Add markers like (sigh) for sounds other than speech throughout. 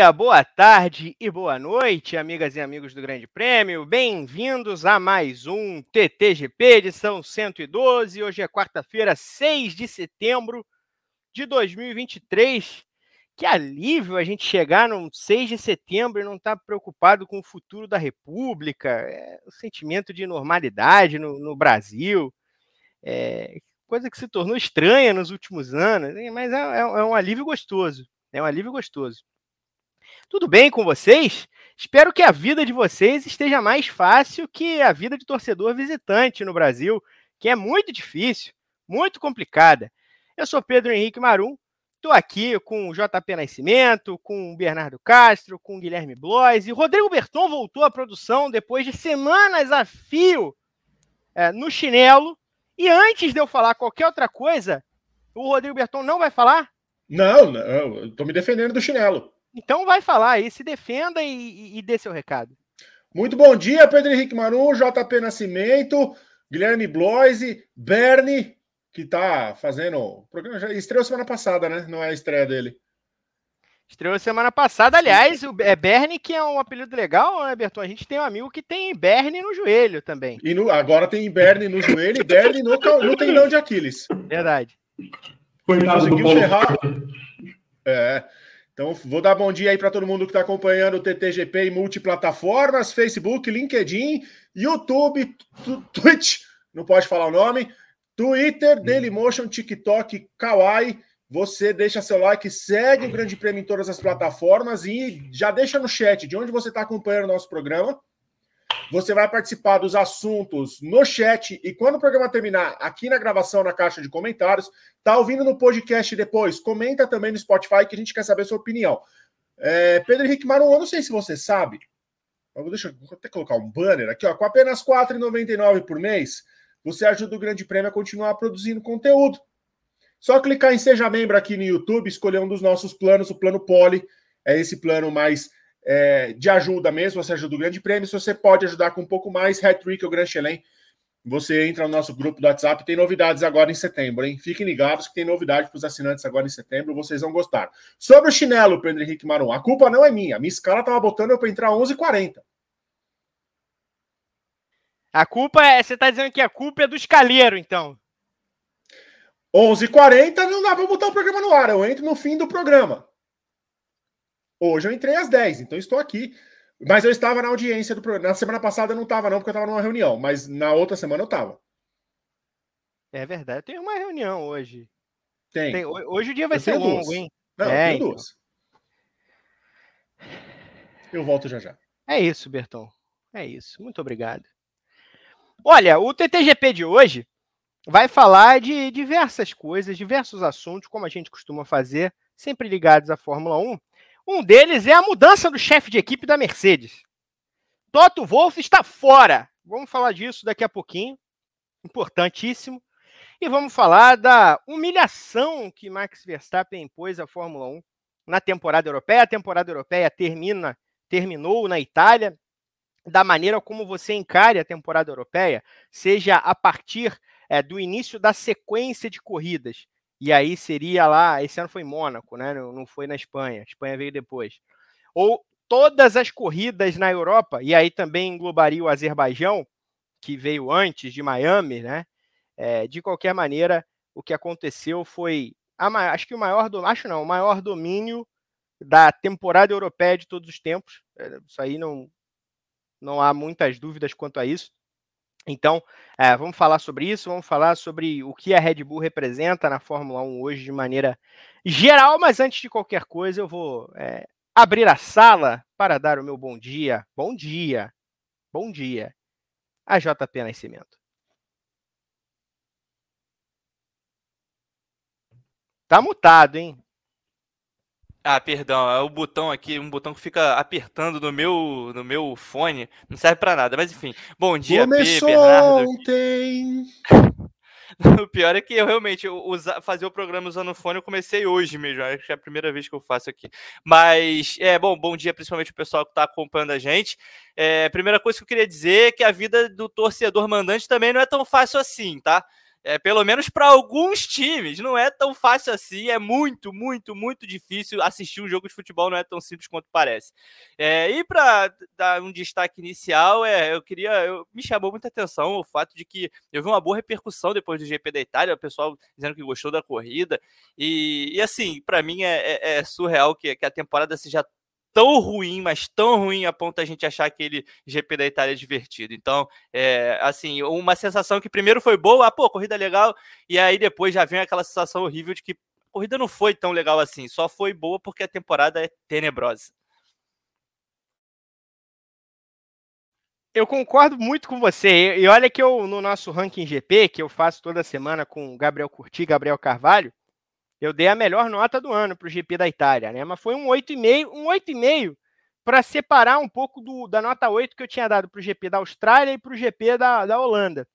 Dia, boa tarde e boa noite, amigas e amigos do Grande Prêmio. Bem-vindos a mais um TTGP, edição 112. Hoje é quarta-feira, 6 de setembro de 2023. Que alívio a gente chegar no 6 de setembro e não estar tá preocupado com o futuro da República. É um sentimento de normalidade no, no Brasil. É, coisa que se tornou estranha nos últimos anos, mas é, é, é um alívio gostoso. É um alívio gostoso. Tudo bem com vocês? Espero que a vida de vocês esteja mais fácil que a vida de torcedor visitante no Brasil, que é muito difícil, muito complicada. Eu sou Pedro Henrique Marum, estou aqui com o JP Nascimento, com o Bernardo Castro, com o Guilherme Blois e Rodrigo Berton voltou à produção depois de semanas a fio é, no chinelo. E antes de eu falar qualquer outra coisa, o Rodrigo Berton não vai falar? Não, não tô me defendendo do chinelo. Então vai falar aí, se defenda e, e, dê seu recado. Muito bom dia, Pedro Henrique Maru, JP Nascimento, Guilherme Bloise, Bernie, que tá fazendo. programa já estreou semana passada, né? Não é a estreia dele. Estreou semana passada, aliás, o é Bernie, que é um apelido legal, né, Berton? A gente tem um amigo que tem Bernie no joelho também. E no, agora tem Bernie no joelho e Bernie no, no tendão de Aquiles. Verdade. Coitado conseguiu ferrar. É. Então, vou dar bom dia aí para todo mundo que está acompanhando o TTGP em multiplataformas: Facebook, LinkedIn, YouTube, Twitch, não pode falar o nome, Twitter, hum. Dailymotion, TikTok, Kawaii. Você deixa seu like, segue o Grande Prêmio em todas as plataformas e já deixa no chat de onde você está acompanhando o nosso programa. Você vai participar dos assuntos no chat e quando o programa terminar, aqui na gravação, na caixa de comentários, tá ouvindo no podcast depois, comenta também no Spotify que a gente quer saber a sua opinião. É, Pedro Henrique Marum, eu não sei se você sabe, deixa eu até colocar um banner aqui, ó, com apenas R$ 4,99 por mês, você ajuda o Grande Prêmio a continuar produzindo conteúdo. Só clicar em Seja Membro aqui no YouTube, escolher um dos nossos planos, o plano Poli, é esse plano mais é, de ajuda mesmo, você ajuda o Grande Prêmio. Se você pode ajudar com um pouco mais, Hat-Trick ou Grand Chelem, você entra no nosso grupo do WhatsApp. Tem novidades agora em setembro, hein? Fiquem ligados que tem novidade para os assinantes agora em setembro. Vocês vão gostar. Sobre o chinelo, Pedro Henrique Marum, a culpa não é minha. Minha escala estava botando eu para entrar 11h40. A culpa é. Você está dizendo que a culpa é do escaleiro, então. 11h40 não dá para botar o programa no ar. Eu entro no fim do programa. Hoje eu entrei às 10, então estou aqui. Mas eu estava na audiência do programa. Na semana passada eu não estava, não, porque eu estava numa reunião. Mas na outra semana eu estava. É verdade. Tem uma reunião hoje. Tem. Tem hoje o dia vai eu ser longo, duas. hein? Não, é, tenho duas. Eu volto já já. É isso, Berton. É isso. Muito obrigado. Olha, o TTGP de hoje vai falar de diversas coisas, diversos assuntos, como a gente costuma fazer, sempre ligados à Fórmula 1. Um deles é a mudança do chefe de equipe da Mercedes. Toto Wolff está fora. Vamos falar disso daqui a pouquinho. Importantíssimo. E vamos falar da humilhação que Max Verstappen impôs à Fórmula 1 na temporada europeia. A temporada europeia termina, terminou na Itália. Da maneira como você encare a temporada europeia, seja a partir é, do início da sequência de corridas, e aí seria lá, esse ano foi em Mônaco, né? Não foi na Espanha, a Espanha veio depois. Ou todas as corridas na Europa, e aí também englobaria o Azerbaijão, que veio antes de Miami, né? É, de qualquer maneira, o que aconteceu foi, a, acho que o maior, acho não, o maior domínio da temporada europeia de todos os tempos. É, isso aí não, não há muitas dúvidas quanto a isso. Então, é, vamos falar sobre isso, vamos falar sobre o que a Red Bull representa na Fórmula 1 hoje de maneira geral, mas antes de qualquer coisa, eu vou é, abrir a sala para dar o meu bom dia. Bom dia, bom dia, a JP Nascimento. Tá mutado, hein? Ah, perdão, é o botão aqui, um botão que fica apertando no meu, no meu fone, não serve para nada, mas enfim. Bom dia, Começou P, Bernardo. ontem. (laughs) o pior é que eu realmente usa, fazer o programa usando o fone eu comecei hoje mesmo, acho que é a primeira vez que eu faço aqui. Mas, é bom, bom dia principalmente o pessoal que está acompanhando a gente. É, primeira coisa que eu queria dizer é que a vida do torcedor mandante também não é tão fácil assim, tá? É, pelo menos para alguns times, não é tão fácil assim. É muito, muito, muito difícil assistir um jogo de futebol, não é tão simples quanto parece. É, e para dar um destaque inicial, é, eu queria. Eu, me chamou muita atenção o fato de que eu vi uma boa repercussão depois do GP da Itália, o pessoal dizendo que gostou da corrida. E, e assim, para mim é, é, é surreal que, que a temporada seja tão ruim, mas tão ruim a ponto a gente achar aquele GP da Itália divertido. Então, é, assim, uma sensação que primeiro foi boa, ah, pô, corrida legal, e aí depois já vem aquela sensação horrível de que a corrida não foi tão legal assim, só foi boa porque a temporada é tenebrosa. Eu concordo muito com você. E olha que eu, no nosso ranking GP, que eu faço toda semana com Gabriel Curti, Gabriel Carvalho, eu dei a melhor nota do ano para o GP da Itália, né? Mas foi um 8,5, um 8,5 para separar um pouco do, da nota 8 que eu tinha dado para o GP da Austrália e para o GP da, da Holanda.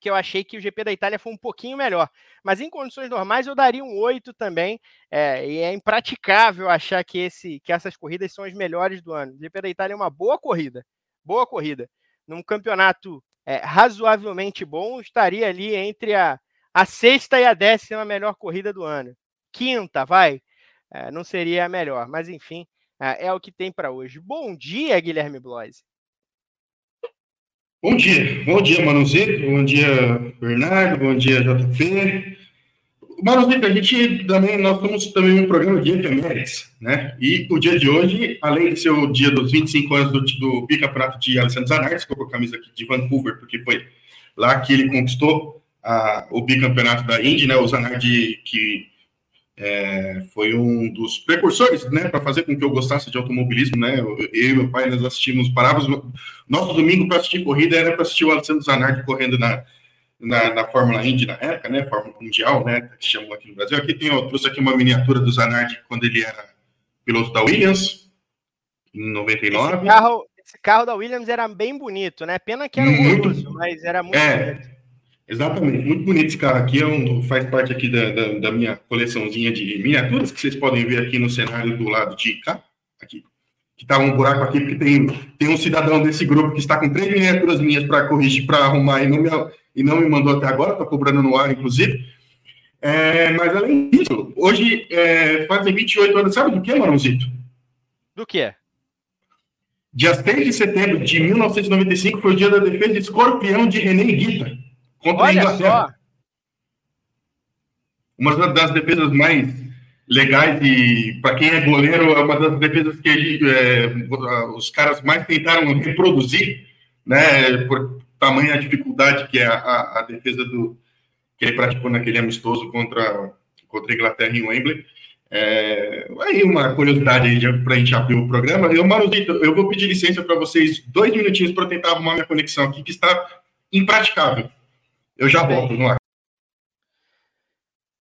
Que eu achei que o GP da Itália foi um pouquinho melhor. Mas em condições normais eu daria um 8 também. É, e é impraticável achar que, esse, que essas corridas são as melhores do ano. O GP da Itália é uma boa corrida. Boa corrida. Num campeonato é, razoavelmente bom, estaria ali entre a, a sexta e a décima melhor corrida do ano. Quinta, vai. É, não seria a melhor, mas enfim, é, é o que tem para hoje. Bom dia, Guilherme Bloise. Bom dia, bom dia, Manuzito, bom dia, Bernardo, bom dia, JP. Manuzito, a gente também, nós temos também um programa de efemérides, né? E o dia de hoje, além de ser o dia dos 25 anos do, do bicampeonato de Alessandro Zanardi, estou com a camisa aqui de Vancouver, porque foi lá que ele conquistou a, o bicampeonato da Indy, né? O Zanardi, que é, foi um dos precursores, né, para fazer com que eu gostasse de automobilismo, né? Eu, eu e meu pai nós assistimos, parávamos nosso domingo para assistir corrida era para assistir o Alessandro Zanardi correndo na, na, na, Fórmula Indy na época, né? Fórmula Mundial, né? Que chamam aqui no Brasil. Aqui tem, eu trouxe aqui uma miniatura do Zanardi quando ele era piloto da Williams em 99. Esse carro, esse carro da Williams era bem bonito, né? Pena que era muito, mas era muito é, bonito. Exatamente, muito bonito esse carro aqui, é um, faz parte aqui da, da, da, minha coleçãozinha de miniaturas, que vocês podem ver aqui no cenário do lado de cá, aqui, que tá um buraco aqui, porque tem, tem um cidadão desse grupo que está com três miniaturas minhas para corrigir, para arrumar, e não, me, e não me mandou até agora, tá cobrando no ar, inclusive. É, mas além disso, hoje é, fazem 28 anos, sabe do que, Marãozito? Do que? Dia 6 de setembro de 1995 foi o dia da defesa de escorpião de René Guita contra Olha a Inglaterra. Só. Uma das defesas mais legais e para quem é goleiro é uma das defesas que ele, é, os caras mais tentaram reproduzir, né, por tamanha dificuldade que é a, a, a, defesa do que ele praticou naquele amistoso contra contra a Inglaterra em Wembley. É, aí uma curiosidade para a gente abrir o programa. Eu, Maruzito, eu vou pedir licença para vocês dois minutinhos para tentar arrumar minha conexão aqui, que está impraticável. Eu já volto no ar.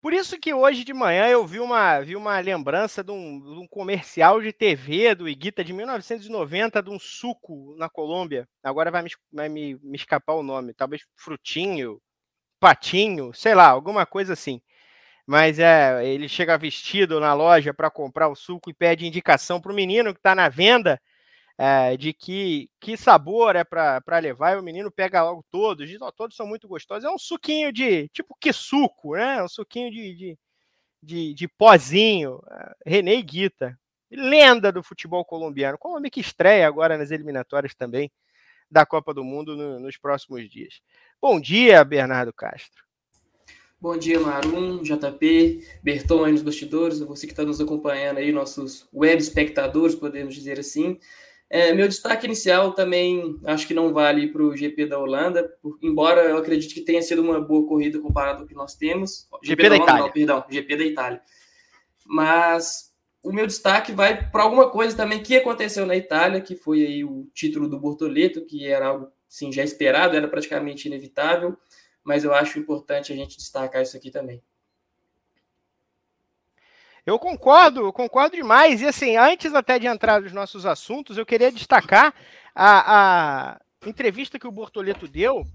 Por isso que hoje de manhã eu vi uma, vi uma lembrança de um, de um comercial de TV do Iguita de 1990 de um suco na Colômbia. Agora vai, me, vai me, me escapar o nome. Talvez frutinho, patinho, sei lá, alguma coisa assim. Mas é, ele chega vestido na loja para comprar o suco e pede indicação para o menino que está na venda é, de que, que sabor é para levar, e o menino pega logo todos, diz, oh, todos são muito gostosos. É um suquinho de, tipo que suco, né? Um suquinho de, de, de, de pozinho. É, René Guita, lenda do futebol colombiano. Colômbia que estreia agora nas eliminatórias também da Copa do Mundo no, nos próximos dias. Bom dia, Bernardo Castro. Bom dia, Marum, JP, Berton aí nos bastidores, você que está nos acompanhando aí, nossos web espectadores, podemos dizer assim. É, meu destaque inicial também acho que não vale para o GP da Holanda, por, embora eu acredite que tenha sido uma boa corrida comparado ao que nós temos. GP, GP da, da Itália. Não, perdão, GP da Itália. Mas o meu destaque vai para alguma coisa também que aconteceu na Itália, que foi aí o título do Bortoleto, que era algo sim, já esperado, era praticamente inevitável, mas eu acho importante a gente destacar isso aqui também. Eu concordo, eu concordo demais. E assim, antes até de entrar nos nossos assuntos, eu queria destacar a, a entrevista que o Bortoleto deu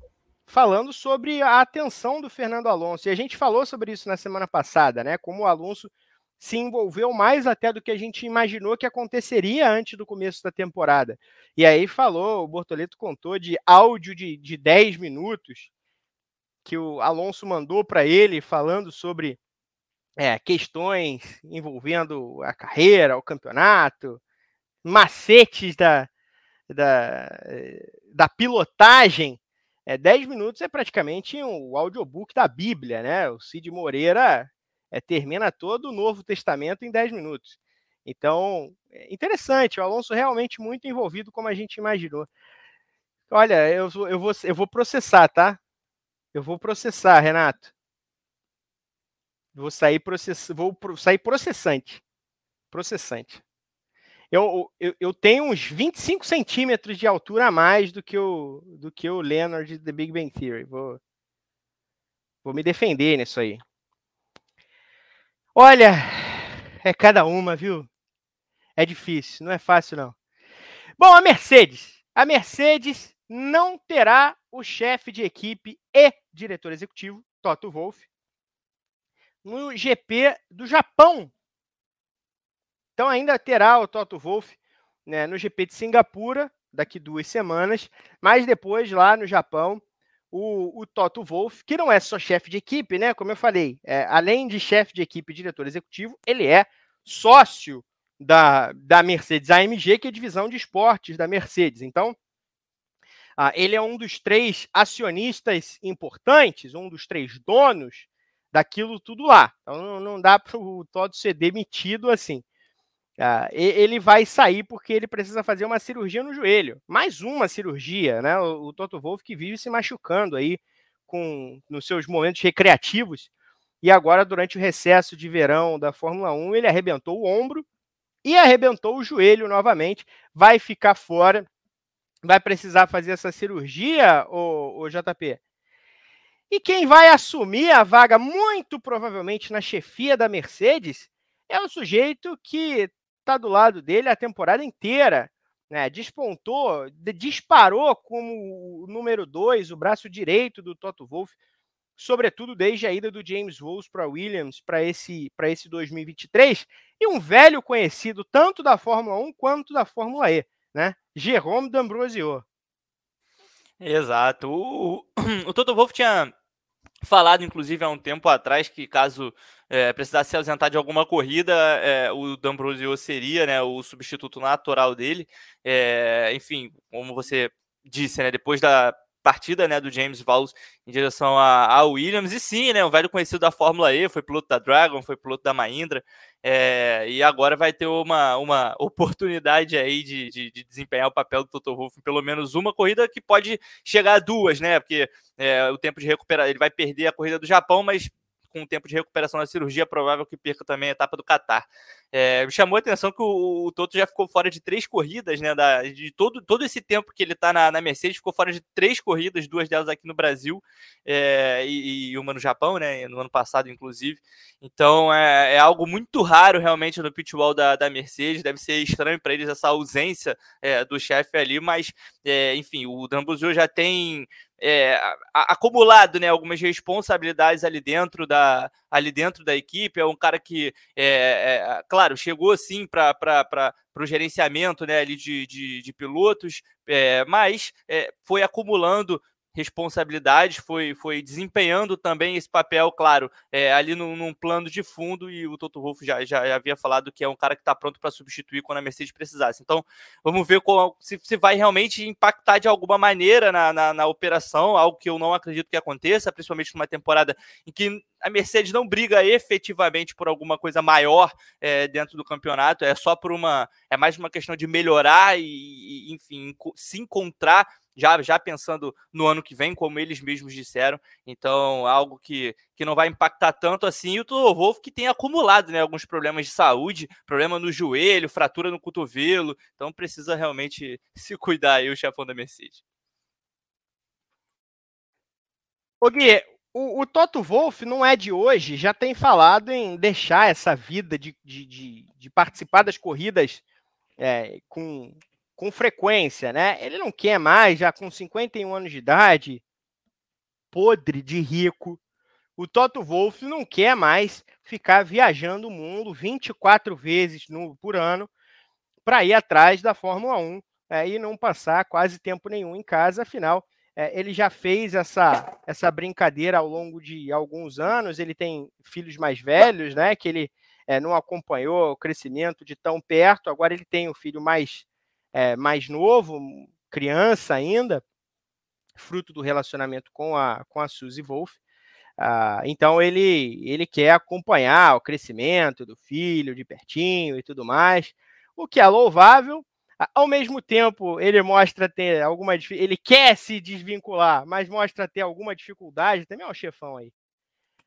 falando sobre a atenção do Fernando Alonso. E a gente falou sobre isso na semana passada, né? Como o Alonso se envolveu mais até do que a gente imaginou que aconteceria antes do começo da temporada. E aí falou, o Bortoleto contou de áudio de, de 10 minutos que o Alonso mandou para ele falando sobre é, questões envolvendo a carreira, o campeonato, macetes da, da, da pilotagem. É, 10 minutos é praticamente um audiobook da Bíblia, né? O Cid Moreira é, termina todo o Novo Testamento em 10 minutos. Então, é interessante, o Alonso realmente muito envolvido, como a gente imaginou. Olha, eu, eu, vou, eu vou processar, tá? Eu vou processar, Renato. Vou sair, process... vou sair processante. Processante. Eu, eu, eu tenho uns 25 centímetros de altura a mais do que o, do que o Leonard de The Big Bang Theory. Vou, vou me defender nisso aí. Olha, é cada uma, viu? É difícil, não é fácil não. Bom, a Mercedes. A Mercedes não terá o chefe de equipe e diretor executivo, Toto Wolff, no GP do Japão. Então ainda terá o Toto Wolff né, no GP de Singapura, daqui duas semanas, mas depois lá no Japão, o, o Toto Wolff, que não é só chefe de equipe, né? Como eu falei, é, além de chefe de equipe e diretor executivo, ele é sócio da, da Mercedes AMG, que é a divisão de esportes da Mercedes. Então, ah, ele é um dos três acionistas importantes, um dos três donos daquilo tudo lá. Então não, não dá (laughs) para o Todd ser demitido assim. Ah, ele vai sair porque ele precisa fazer uma cirurgia no joelho. Mais uma cirurgia, né? O, o Toto Wolff que vive se machucando aí com nos seus momentos recreativos. E agora, durante o recesso de verão da Fórmula 1, ele arrebentou o ombro e arrebentou o joelho novamente. Vai ficar fora vai precisar fazer essa cirurgia, o, JP? E quem vai assumir a vaga, muito provavelmente na chefia da Mercedes, é o sujeito que está do lado dele a temporada inteira. Né? Despontou, disparou como o número dois, o braço direito do Toto Wolff, sobretudo desde a ida do James Wolff para Williams para esse, esse 2023, e um velho conhecido tanto da Fórmula 1 quanto da Fórmula E né? Jerome D'Ambrosio. Exato. O, o Toto Wolff tinha falado, inclusive, há um tempo atrás, que caso é, precisasse se ausentar de alguma corrida, é, o D'Ambrosio seria né, o substituto natural dele. É, enfim, como você disse, né, depois da partida né, do James Valls em direção a, Williams. E sim, né, um velho conhecido da Fórmula E, foi piloto da Dragon, foi piloto da Mahindra. É, e agora vai ter uma, uma (laughs) oportunidade aí de, de, de, desempenhar o papel do Toto Wolff em pelo menos uma corrida que pode chegar a duas, né? Porque é, o tempo de recuperar, ele vai perder a corrida do Japão, mas com o tempo de recuperação da cirurgia, é provável que perca também a etapa do Qatar. É, me chamou a atenção que o, o, Toto já ficou fora de três corridas, né? Da, de todo, todo esse tempo que ele está na, na, Mercedes, ficou fora de três corridas, duas delas aqui no Brasil é, e, e, uma no Japão, né? No ano passado, inclusive. Então é, é algo muito raro realmente no pitwall da, da Mercedes. Deve ser estranho para eles essa ausência é, do chefe ali, mas é, enfim, o Dambuzio já tem é, acumulado né, algumas responsabilidades ali dentro da, ali dentro da equipe. É um cara que, é, é, claro, chegou sim para o gerenciamento né, ali de, de, de pilotos, é, mas é, foi acumulando responsabilidades, foi, foi desempenhando também esse papel, claro, é, ali num, num, plano de fundo, e o Toto Wolff já, já, havia falado que é um cara que está pronto para substituir quando a Mercedes precisasse. Então, vamos ver qual, se, se vai realmente impactar de alguma maneira na, na, na operação, algo que eu não acredito que aconteça, principalmente numa temporada em que a Mercedes não briga efetivamente por alguma coisa maior é, dentro do campeonato, é só por uma. É mais uma questão de melhorar e, e enfim, se encontrar já, já pensando no ano que vem, como eles mesmos disseram. Então, algo que, que não vai impactar tanto assim. E o Toto Wolff que tem acumulado né, alguns problemas de saúde, problema no joelho, fratura no cotovelo. Então, precisa realmente (laughs) se cuidar aí o chefão da Mercedes. O Gui, o, o, Toto Wolff não é de hoje, já tem falado em deixar essa vida de, de, de, de participar das corridas é, com, com frequência, né? Ele não quer mais, já com 51 anos de idade, podre de rico. O Toto Wolff não quer mais ficar viajando o mundo 24 vezes no, por ano para ir atrás da Fórmula 1 é, e não passar quase tempo nenhum em casa, afinal, é, ele já fez essa, essa brincadeira ao longo de alguns anos. Ele tem filhos mais velhos, né? Que ele é, não acompanhou o crescimento de tão perto. Agora ele tem o filho mais, é, mais novo, criança ainda, fruto do relacionamento com a, com a Suzy Wolf. Ah, então ele, ele quer acompanhar o crescimento do filho de pertinho e tudo mais, o que é louvável. Ao mesmo tempo, ele mostra ter alguma ele quer se desvincular, mas mostra ter alguma dificuldade. Também é um chefão aí.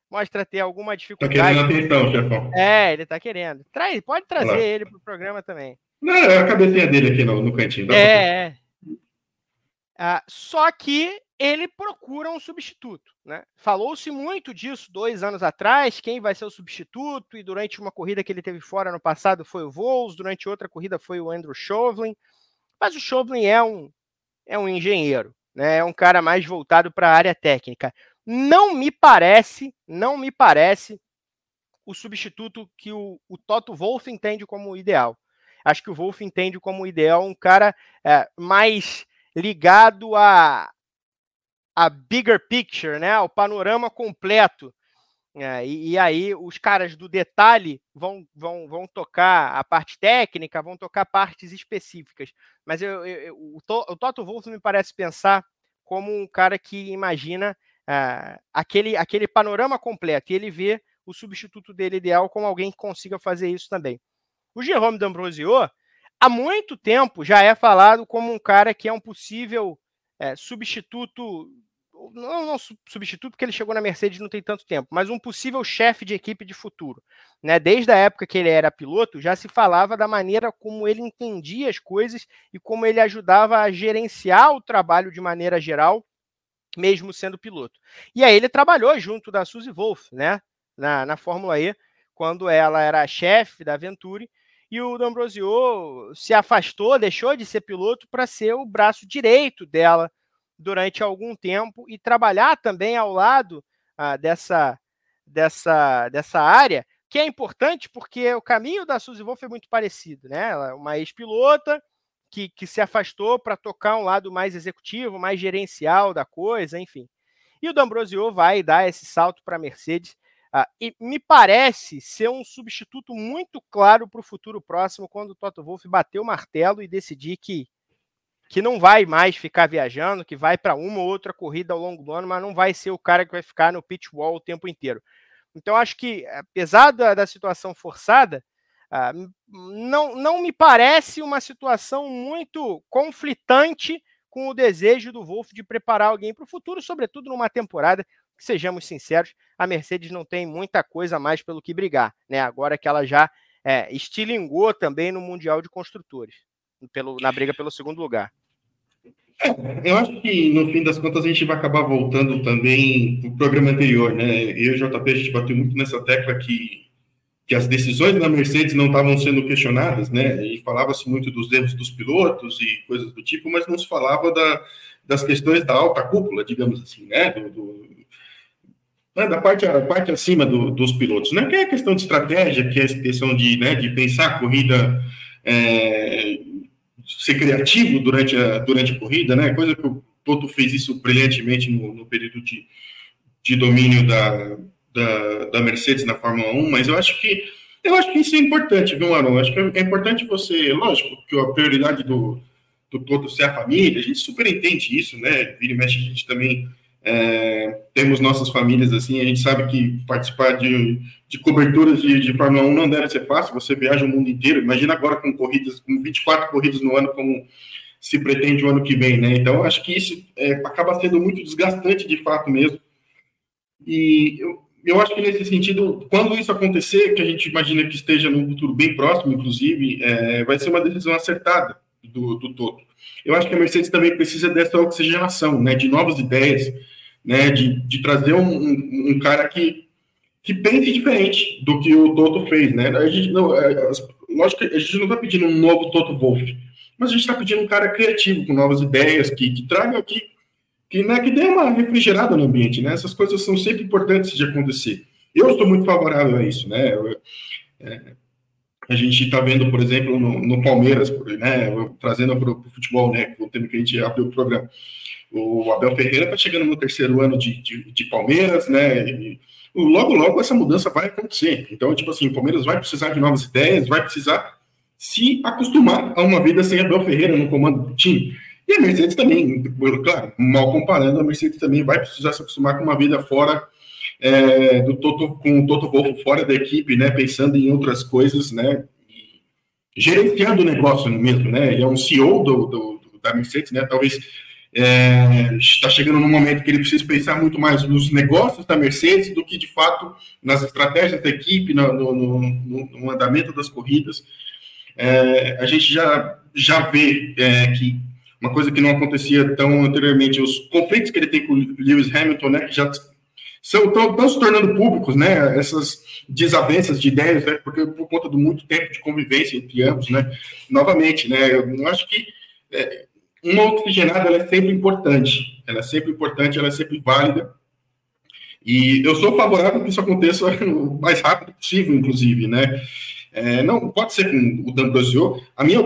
Mostra ter alguma dificuldade. Tá querendo atenção, chefão. É, ele tá querendo. Traz, pode trazer Olá. ele pro programa também. Não, é a cabecinha dele aqui no, no cantinho. É, é. Ah, só que ele procura um substituto. Né? Falou-se muito disso dois anos atrás, quem vai ser o substituto, e durante uma corrida que ele teve fora no passado foi o Vols, durante outra corrida foi o Andrew Chauvelin, mas o Chauvelin é um, é um engenheiro, né? é um cara mais voltado para a área técnica. Não me parece, não me parece o substituto que o, o Toto Wolff entende como ideal. Acho que o Wolff entende como ideal um cara é, mais ligado a, a bigger picture, né? O panorama completo. É, e, e, aí os caras do detalhe vão, vão, vão tocar a parte técnica, vão tocar partes específicas. Mas eu, eu, o, o Toto Wolff me parece pensar como um cara que imagina uh, aquele, aquele panorama completo e ele vê o substituto dele ideal como alguém que consiga fazer isso também. O Jerome D'Ambrosio, há muito tempo, já é falado como um cara que é um possível é, substituto não, não substituto, porque ele chegou na Mercedes não tem tanto tempo, mas um possível chefe de equipe de futuro. Né? Desde a época que ele era piloto, já se falava da maneira como ele entendia as coisas e como ele ajudava a gerenciar o trabalho de maneira geral, mesmo sendo piloto. E aí ele trabalhou junto da Suzy Wolf, né? na, na Fórmula E, quando ela era chefe da Venturi, e o D'Ambrosio se afastou, deixou de ser piloto para ser o braço direito dela durante algum tempo e trabalhar também ao lado ah, dessa, dessa, dessa área, que é importante porque o caminho da Suzy Wolf é muito parecido, né? Ela é uma ex-pilota que, que se afastou para tocar um lado mais executivo, mais gerencial da coisa, enfim. E o D'Ambrosio vai dar esse salto para a Mercedes ah, e me parece ser um substituto muito claro para o futuro próximo, quando o Toto Wolff bater o martelo e decidir que que não vai mais ficar viajando, que vai para uma ou outra corrida ao longo do ano, mas não vai ser o cara que vai ficar no pitch wall o tempo inteiro. Então, acho que, apesar da, da situação forçada, uh, não, não me parece uma situação muito conflitante com o desejo do Wolff de preparar alguém para o futuro, sobretudo numa temporada que, sejamos sinceros, a Mercedes não tem muita coisa mais pelo que brigar, né? Agora que ela já é, estilingou também no Mundial de Construtores, pelo, na briga pelo segundo lugar. É, eu acho que no fim das contas a gente vai acabar voltando também para o programa anterior, né? Eu e o JP a gente bateu muito nessa tecla que, que as decisões da Mercedes não estavam sendo questionadas, né? E falava-se muito dos erros dos pilotos e coisas do tipo, mas não se falava da, das questões da alta cúpula, digamos assim, né? Do, do né? da parte, a parte acima do, dos pilotos, né? Que é questão de estratégia, que é questão de, né, de pensar a corrida. É, ser criativo durante a, durante a corrida, né? Coisa que o Toto fez isso brilhantemente no, no período de, de domínio da, da, da, Mercedes na Fórmula 1, mas eu acho que eu acho que isso é importante, viu, Aaron? Acho que é importante você, lógico, que a prioridade do, do Toto ser a família, a gente super entende isso, né? Vira e mexe, a gente também é, temos nossas famílias assim, a gente sabe que participar de, de coberturas de, de Fórmula 1 não deve ser fácil, você viaja o mundo inteiro, imagina agora com corridas, com 24 corridas no ano, como se pretende o ano que vem, né? Então, acho que isso é, acaba sendo muito desgastante de fato mesmo. E eu, eu acho que nesse sentido, quando isso acontecer, que a gente imagina que esteja num futuro bem próximo, inclusive, é, vai ser uma decisão acertada do, do Toto. Eu acho que a Mercedes também precisa dessa oxigenação, né, de novas ideias, né, de, de trazer um, um, um cara que, que pense diferente do que o Toto fez, né? A gente não, é, lógico que a gente não está pedindo um novo Toto Wolff, mas a gente está pedindo um cara criativo, com novas ideias, que, que traga, que, que, né, que dê uma refrigerada no ambiente, né? Essas coisas são sempre importantes de acontecer. Eu estou muito favorável a isso, né? Eu, é, a gente está vendo, por exemplo, no, no Palmeiras, né, trazendo para o futebol, né, o tema que a gente abriu o programa. O Abel Ferreira está chegando no terceiro ano de, de, de Palmeiras, né? E logo, logo essa mudança vai acontecer. Então, tipo assim, o Palmeiras vai precisar de novas ideias, vai precisar se acostumar a uma vida sem Abel Ferreira no comando do time. E a Mercedes também, claro, mal comparando, a Mercedes também vai precisar se acostumar com uma vida fora é, do Toto, com o Toto Wolff fora da equipe, né? Pensando em outras coisas, né? gerenciando o negócio mesmo, né? Ele é um CEO do, do, do da Mercedes, né? Talvez é, está chegando num momento que ele precisa pensar muito mais nos negócios da Mercedes do que de fato nas estratégias da equipe, no, no, no, no andamento das corridas. É, a gente já, já vê é, que uma coisa que não acontecia tão anteriormente, os conflitos que ele tem com o Lewis Hamilton, né, que já estão se tornando públicos, né, essas desavenças de ideias, né, porque por conta do muito tempo de convivência entre ambos, né, novamente, né, eu acho que é, uma oxigenada ela é sempre importante, ela é sempre importante, ela é sempre válida. E eu sou favorável que isso aconteça (laughs) o mais rápido possível, inclusive, né? É, não pode ser com o D'Ambrosio. A minha,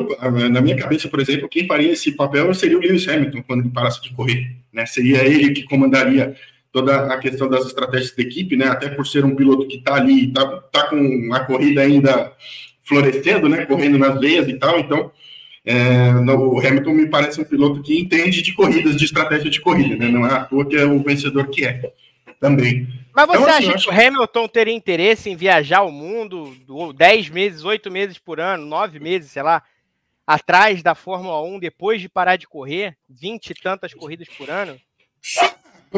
na minha cabeça, por exemplo, quem faria esse papel seria o Lewis Hamilton quando ele parasse de correr, né? Seria ele que comandaria toda a questão das estratégias da equipe, né? Até por ser um piloto que está ali, está tá com a corrida ainda florescendo, né? Correndo nas veias e tal, então é, o Hamilton me parece um piloto que entende de corridas, de estratégia de corrida, né? Não é à toa que é o vencedor que é também. Mas você então, assim, acha que o Hamilton teria interesse em viajar o mundo 10 meses, 8 meses por ano, 9 meses, sei lá, atrás da Fórmula 1 depois de parar de correr 20 e tantas corridas por ano?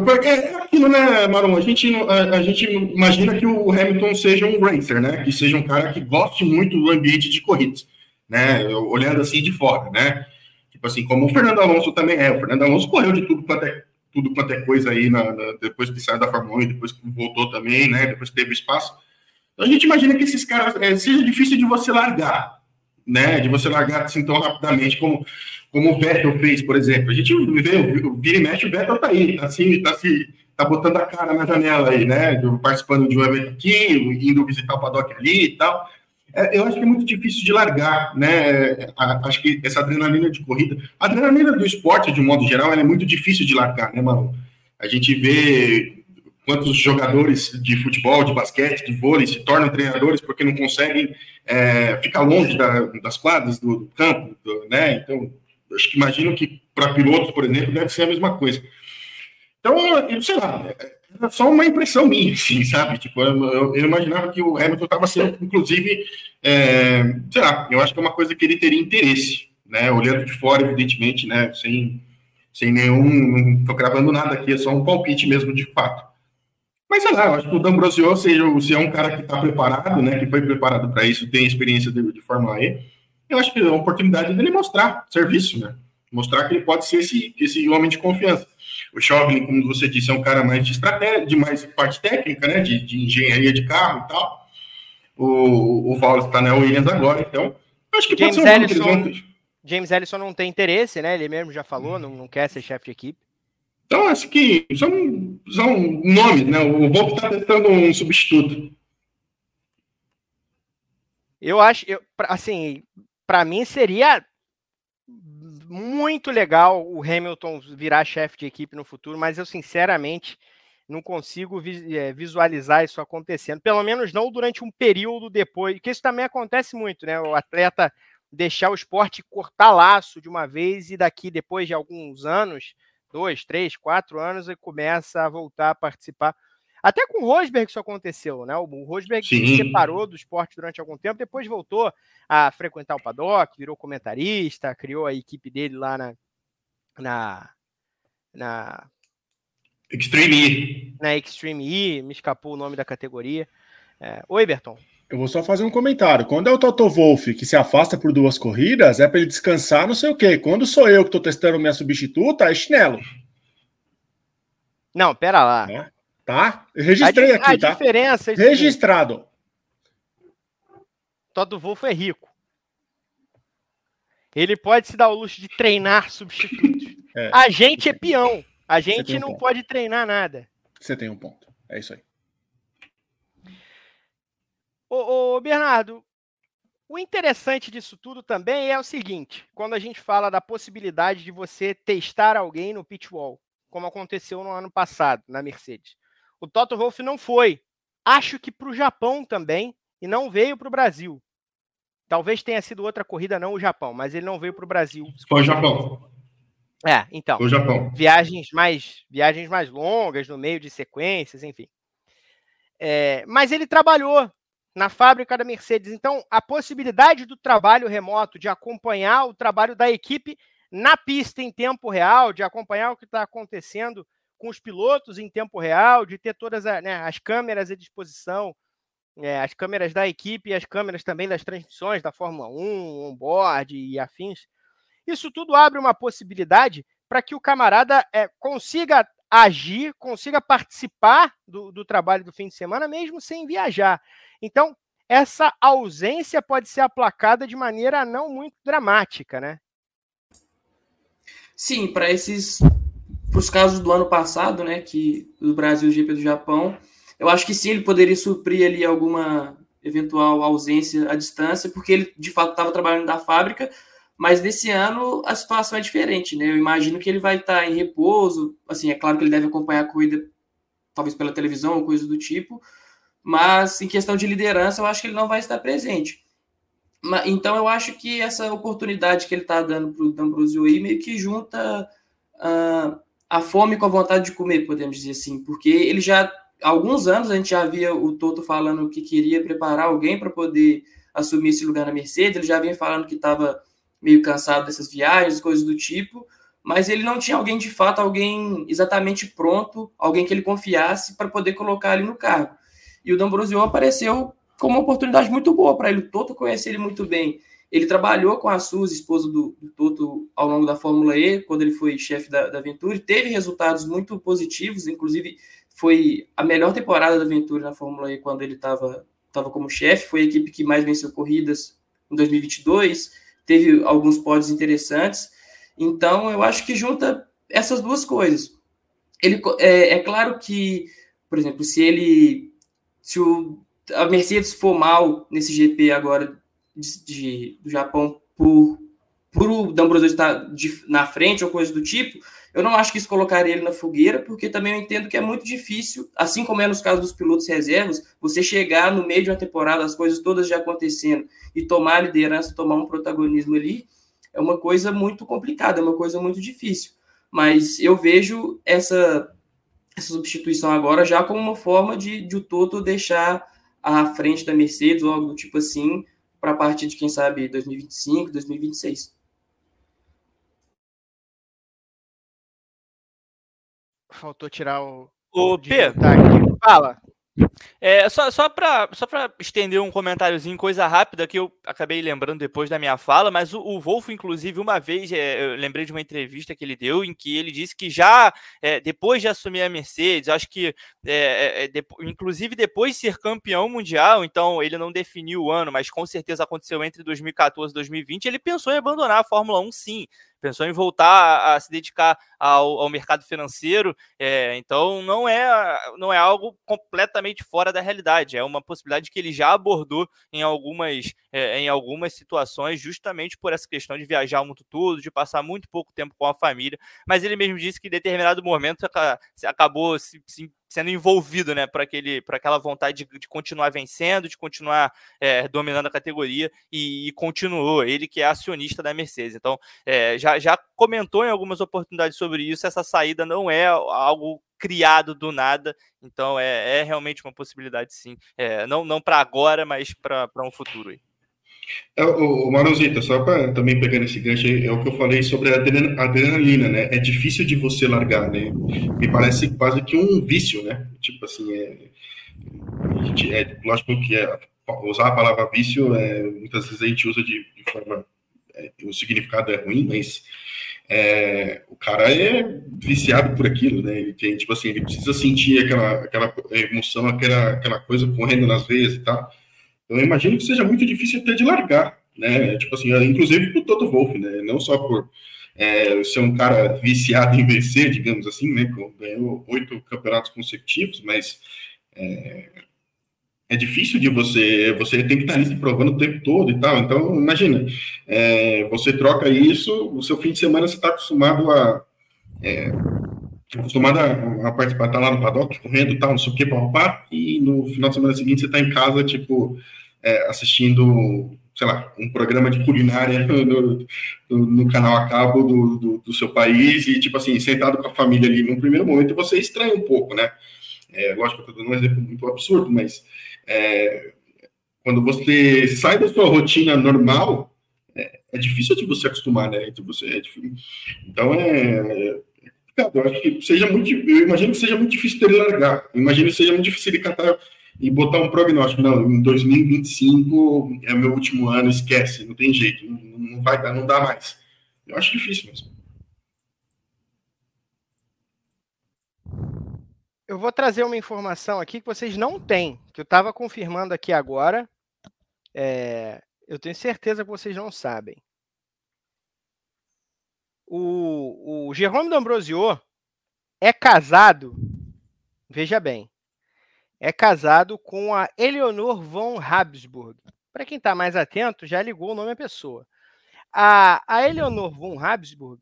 Porque é aquilo, né, Marom? A gente, a, a, gente imagina que o Hamilton seja um racer, né? Que seja um cara que goste muito do ambiente de corridas né? Olhando assim de fora, né? Tipo assim, como o Fernando Alonso também é. O Fernando Alonso correu de tudo quanto é, tudo quanto é coisa aí na, na, depois que saiu da Fórmula 1 e depois que voltou também, né? Depois que teve espaço. Então a gente imagina que esses caras é, seja difícil de você largar, né? De você largar assim tão rapidamente como, como o Vettel fez, por exemplo. A gente vê, o vira e mexe, o Vettel tá aí, tá assim, tá se tá botando a cara na janela aí, né? Participando de um evento aqui, indo visitar o paddock ali e tal. É, eu acho que é muito difícil de largar, né? Acho que essa adrenalina de corrida, a adrenalina do esporte, de um modo geral, é muito difícil de largar, né, Manu? A gente vê quantos jogadores de futebol, de basquete, de vôlei se tornam treinadores porque não conseguem é, ficar longe da, das quadras, do, do campo, do, né? Então, acho que imagino que para pilotos, por exemplo, deve ser a mesma coisa. Então, eu sei lá, era só uma impressão minha, (laughs) assim, sabe? Tipo, eu, eu, imaginava que o Hamilton estava sendo, inclusive, é, sei lá, eu acho que é uma coisa que ele teria interesse, né? Olhando de fora, evidentemente, né? Sem, sem nenhum. Não tô gravando nada aqui, é só um palpite mesmo de fato. Mas sei lá, eu acho que o D'Ambrosio, seja, se é um cara que está preparado, né? Que foi preparado para isso, tem experiência de, de Fórmula E, eu acho que é uma oportunidade dele mostrar serviço, né? Mostrar que ele pode ser esse, esse homem de confiança. O Chauvelin, como você disse, é um cara mais de estratégia, de mais parte técnica, né? De, de engenharia de carro e tal. O, o Wallace está na Williams agora, então acho que James pode ser um Ellison, vão... James Ellison não tem interesse, né? Ele mesmo já falou, não, não quer ser chefe de equipe. Então, acho que são, são nomes, né? O Wolf está tentando um substituto. Eu acho, eu, assim, para mim seria muito legal o Hamilton virar chefe de equipe no futuro, mas eu sinceramente não consigo eh, visualizar isso acontecendo, pelo menos não durante um período depois, porque isso também acontece muito, né? O atleta deixar o esporte cortar laço de uma vez e daqui, depois de alguns anos, dois, três, quatro anos, ele começa a voltar a participar. Até com o Rosberg isso aconteceu, né? O Rosberg se separou do esporte durante algum tempo, depois voltou a frequentar o paddock, virou comentarista, criou a equipe dele lá na, na, na Extreme E. Na Extreme E, me escapou o nome da categoria. É, Oi, Berton. Eu vou só fazer um comentário. Quando é o Toto Wolff que se afasta por duas corridas, é para ele descansar, não sei o quê. Quando sou eu que estou testando minha substituta, é chinelo. Não, pera lá. É, tá? Eu registrei a, aqui, a tá? Diferença é Registrado. Toto Wolff é rico. Ele pode se dar o luxo de treinar substitutos. É. A gente é peão. A gente um não ponto. pode treinar nada. Você tem um ponto. É isso aí. Ô, ô, Bernardo, O interessante disso tudo também é o seguinte: quando a gente fala da possibilidade de você testar alguém no pitwall, como aconteceu no ano passado na Mercedes. O Toto Wolff não foi. Acho que para o Japão também, e não veio para o Brasil. Talvez tenha sido outra corrida, não o Japão, mas ele não veio para o Brasil. Foi o Japão. É, então. Foi o Japão. Viagens mais, viagens mais longas, no meio de sequências, enfim. É, mas ele trabalhou na fábrica da Mercedes. Então, a possibilidade do trabalho remoto, de acompanhar o trabalho da equipe na pista em tempo real, de acompanhar o que está acontecendo com os pilotos em tempo real, de ter todas né, as câmeras à disposição, é, as câmeras da equipe e as câmeras também das transmissões da Fórmula 1, on-board e afins. Isso tudo abre uma possibilidade para que o camarada é, consiga agir, consiga participar do, do trabalho do fim de semana, mesmo sem viajar. Então, essa ausência pode ser aplacada de maneira não muito dramática, né? Sim, para esses para os casos do ano passado, né, que do Brasil, GP do Japão, eu acho que sim, ele poderia suprir ali alguma eventual ausência à distância, porque ele de fato estava trabalhando na fábrica, mas nesse ano a situação é diferente, né? Eu imagino que ele vai estar tá em repouso, assim, é claro que ele deve acompanhar a corrida talvez pela televisão ou coisa do tipo, mas em questão de liderança, eu acho que ele não vai estar presente. Então, eu acho que essa oportunidade que ele está dando para o D'Ambrosio aí meio que junta uh, a fome com a vontade de comer, podemos dizer assim, porque ele já, há alguns anos, a gente já via o Toto falando que queria preparar alguém para poder assumir esse lugar na Mercedes, ele já vinha falando que estava meio cansado dessas viagens, coisas do tipo, mas ele não tinha alguém de fato, alguém exatamente pronto, alguém que ele confiasse para poder colocar ali no cargo. E o D'Ambrosio apareceu como uma oportunidade muito boa para ele. O Toto conhece ele muito bem. Ele trabalhou com a Suzy, esposa do, do Toto, ao longo da Fórmula E, quando ele foi chefe da, da Venturi. Teve resultados muito positivos, inclusive foi a melhor temporada da Venturi na Fórmula E quando ele estava tava como chefe. Foi a equipe que mais venceu corridas em 2022. Teve alguns pódios interessantes. Então, eu acho que junta essas duas coisas. Ele, é, é claro que, por exemplo, se ele se o, a Mercedes for mal nesse GP agora de, do Japão por, por o D'Ambrosio estar na frente ou coisa do tipo, eu não acho que isso colocaria ele na fogueira, porque também eu entendo que é muito difícil, assim como é nos casos dos pilotos reservas, você chegar no meio de uma temporada, as coisas todas já acontecendo, e tomar a liderança, tomar um protagonismo ali, é uma coisa muito complicada, é uma coisa muito difícil. Mas eu vejo essa essa substituição agora já como uma forma de, de o Toto deixar à frente da Mercedes ou algo do tipo assim, para a partir de, quem sabe, 2025, 2026. Faltou tirar o. O P. Fala. É, só só para só estender um comentáriozinho, coisa rápida, que eu acabei lembrando depois da minha fala, mas o, o Wolf, inclusive, uma vez, é, eu lembrei de uma entrevista que ele deu, em que ele disse que já, é, depois de assumir a Mercedes, acho que, é, é, é de, inclusive depois de ser campeão mundial, então ele não definiu o ano, mas com certeza aconteceu entre 2014 e 2020, ele pensou em abandonar a Fórmula 1, sim pensou em voltar a, se dedicar ao, ao mercado financeiro. É, então não é, não é algo completamente fora da realidade. É uma possibilidade que ele já abordou em algumas, é, em algumas situações, justamente por essa questão de viajar o mundo todo, de passar muito pouco tempo com a família. Mas ele mesmo disse que em determinado momento acabou se, se sendo envolvido, né, por, aquele, por aquela vontade de, de continuar vencendo, de continuar é, dominando a categoria e, e, continuou. Ele que é acionista da Mercedes. Então, é, já, já comentou em algumas oportunidades sobre isso. Essa saída não é algo criado do nada. Então, é, é realmente uma possibilidade, sim. É, não não para agora, mas para um futuro. Aí. É, o, Marozita, só para também pegar nesse gancho, é o que eu falei sobre a adrenalina, né? É difícil de você largar, né? Me parece quase que um vício, né? Tipo assim, é, é lógico que é, usar a palavra vício, é, muitas vezes a gente usa de, de forma. É, o significado é ruim, mas é, o cara é viciado por aquilo, né? Ele tem, tipo assim, ele precisa sentir aquela, aquela emoção, aquela, aquela coisa correndo nas veias e tal. Eu imagino que seja muito difícil até de largar, né? Tipo assim, inclusive pro Toto Wolff, né? Não só por é, ser um cara viciado em vencer, digamos assim, né? Ganhou oito campeonatos consecutivos, mas é, é difícil de você, você tem que estar ali se provando o tempo todo e tal. Então, imagina, é, você troca isso, o seu fim de semana você está acostumado a. Acostumado a, a, participar, tá lá no paddock, correndo e tal, não sei o que, papá, e no final de semana seguinte você tá em casa, tipo, é, assistindo, sei lá, um programa de culinária (laughs) no, no, no canal a cabo do, do, do, seu país, e, tipo assim, sentado com a família ali, no primeiro momento você estranha um pouco, né? É, lógico que eu tô dando um exemplo muito absurdo, mas é, quando você sai da sua rotina normal, é, é, difícil de você acostumar, né? Então, você, é então é, é eu acho que seja muito, eu imagino que seja muito difícil de largar. Eu imagino que seja muito difícil de catar e botar um prognóstico. Não, em 2025 é meu último ano, esquece, não tem jeito, não, não vai dar, não dá mais. Eu acho difícil mesmo. Eu vou trazer uma informação aqui que vocês não têm, que eu estava confirmando aqui agora. É, eu tenho certeza que vocês não sabem. O, o D'Ambrosio é casado, veja bem, é casado com a Eleonor von Habsburg. Para quem está mais atento, já ligou o nome à pessoa. A, a Eleonor von Habsburg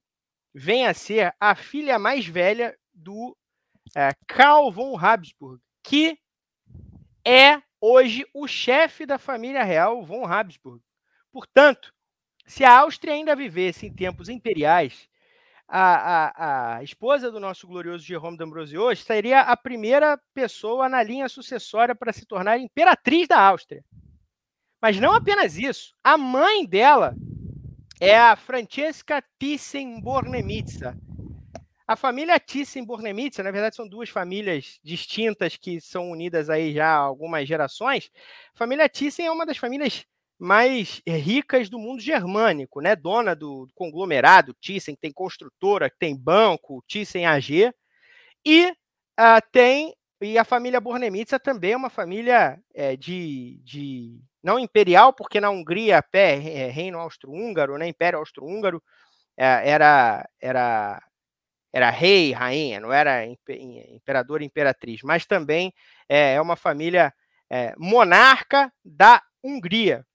vem a ser a filha mais velha do é, Karl von Habsburg, que é hoje o chefe da família real von Habsburg. Portanto, se a Áustria ainda vivesse em tempos imperiais, a, a, a esposa do nosso glorioso Jerome d'Ambrosio seria a primeira pessoa na linha sucessória para se tornar imperatriz da Áustria. Mas não apenas isso, a mãe dela é a Francesca Thyssen-Bornemisza, a família Thyssen-Bornemisza, na verdade, são duas famílias distintas que são unidas aí já há algumas gerações. A família Thyssen é uma das famílias mais ricas do mundo germânico, né? Dona do conglomerado Thyssen, que tem construtora, que tem banco, Thyssen AG, e uh, tem e a família Bornemisza também é uma família é, de, de não imperial, porque na Hungria pé é, reino austro-húngaro, né? Império austro-húngaro é, era era era rei, rainha, não era imperador e imperatriz, mas também é, uma família monarca da Hungria.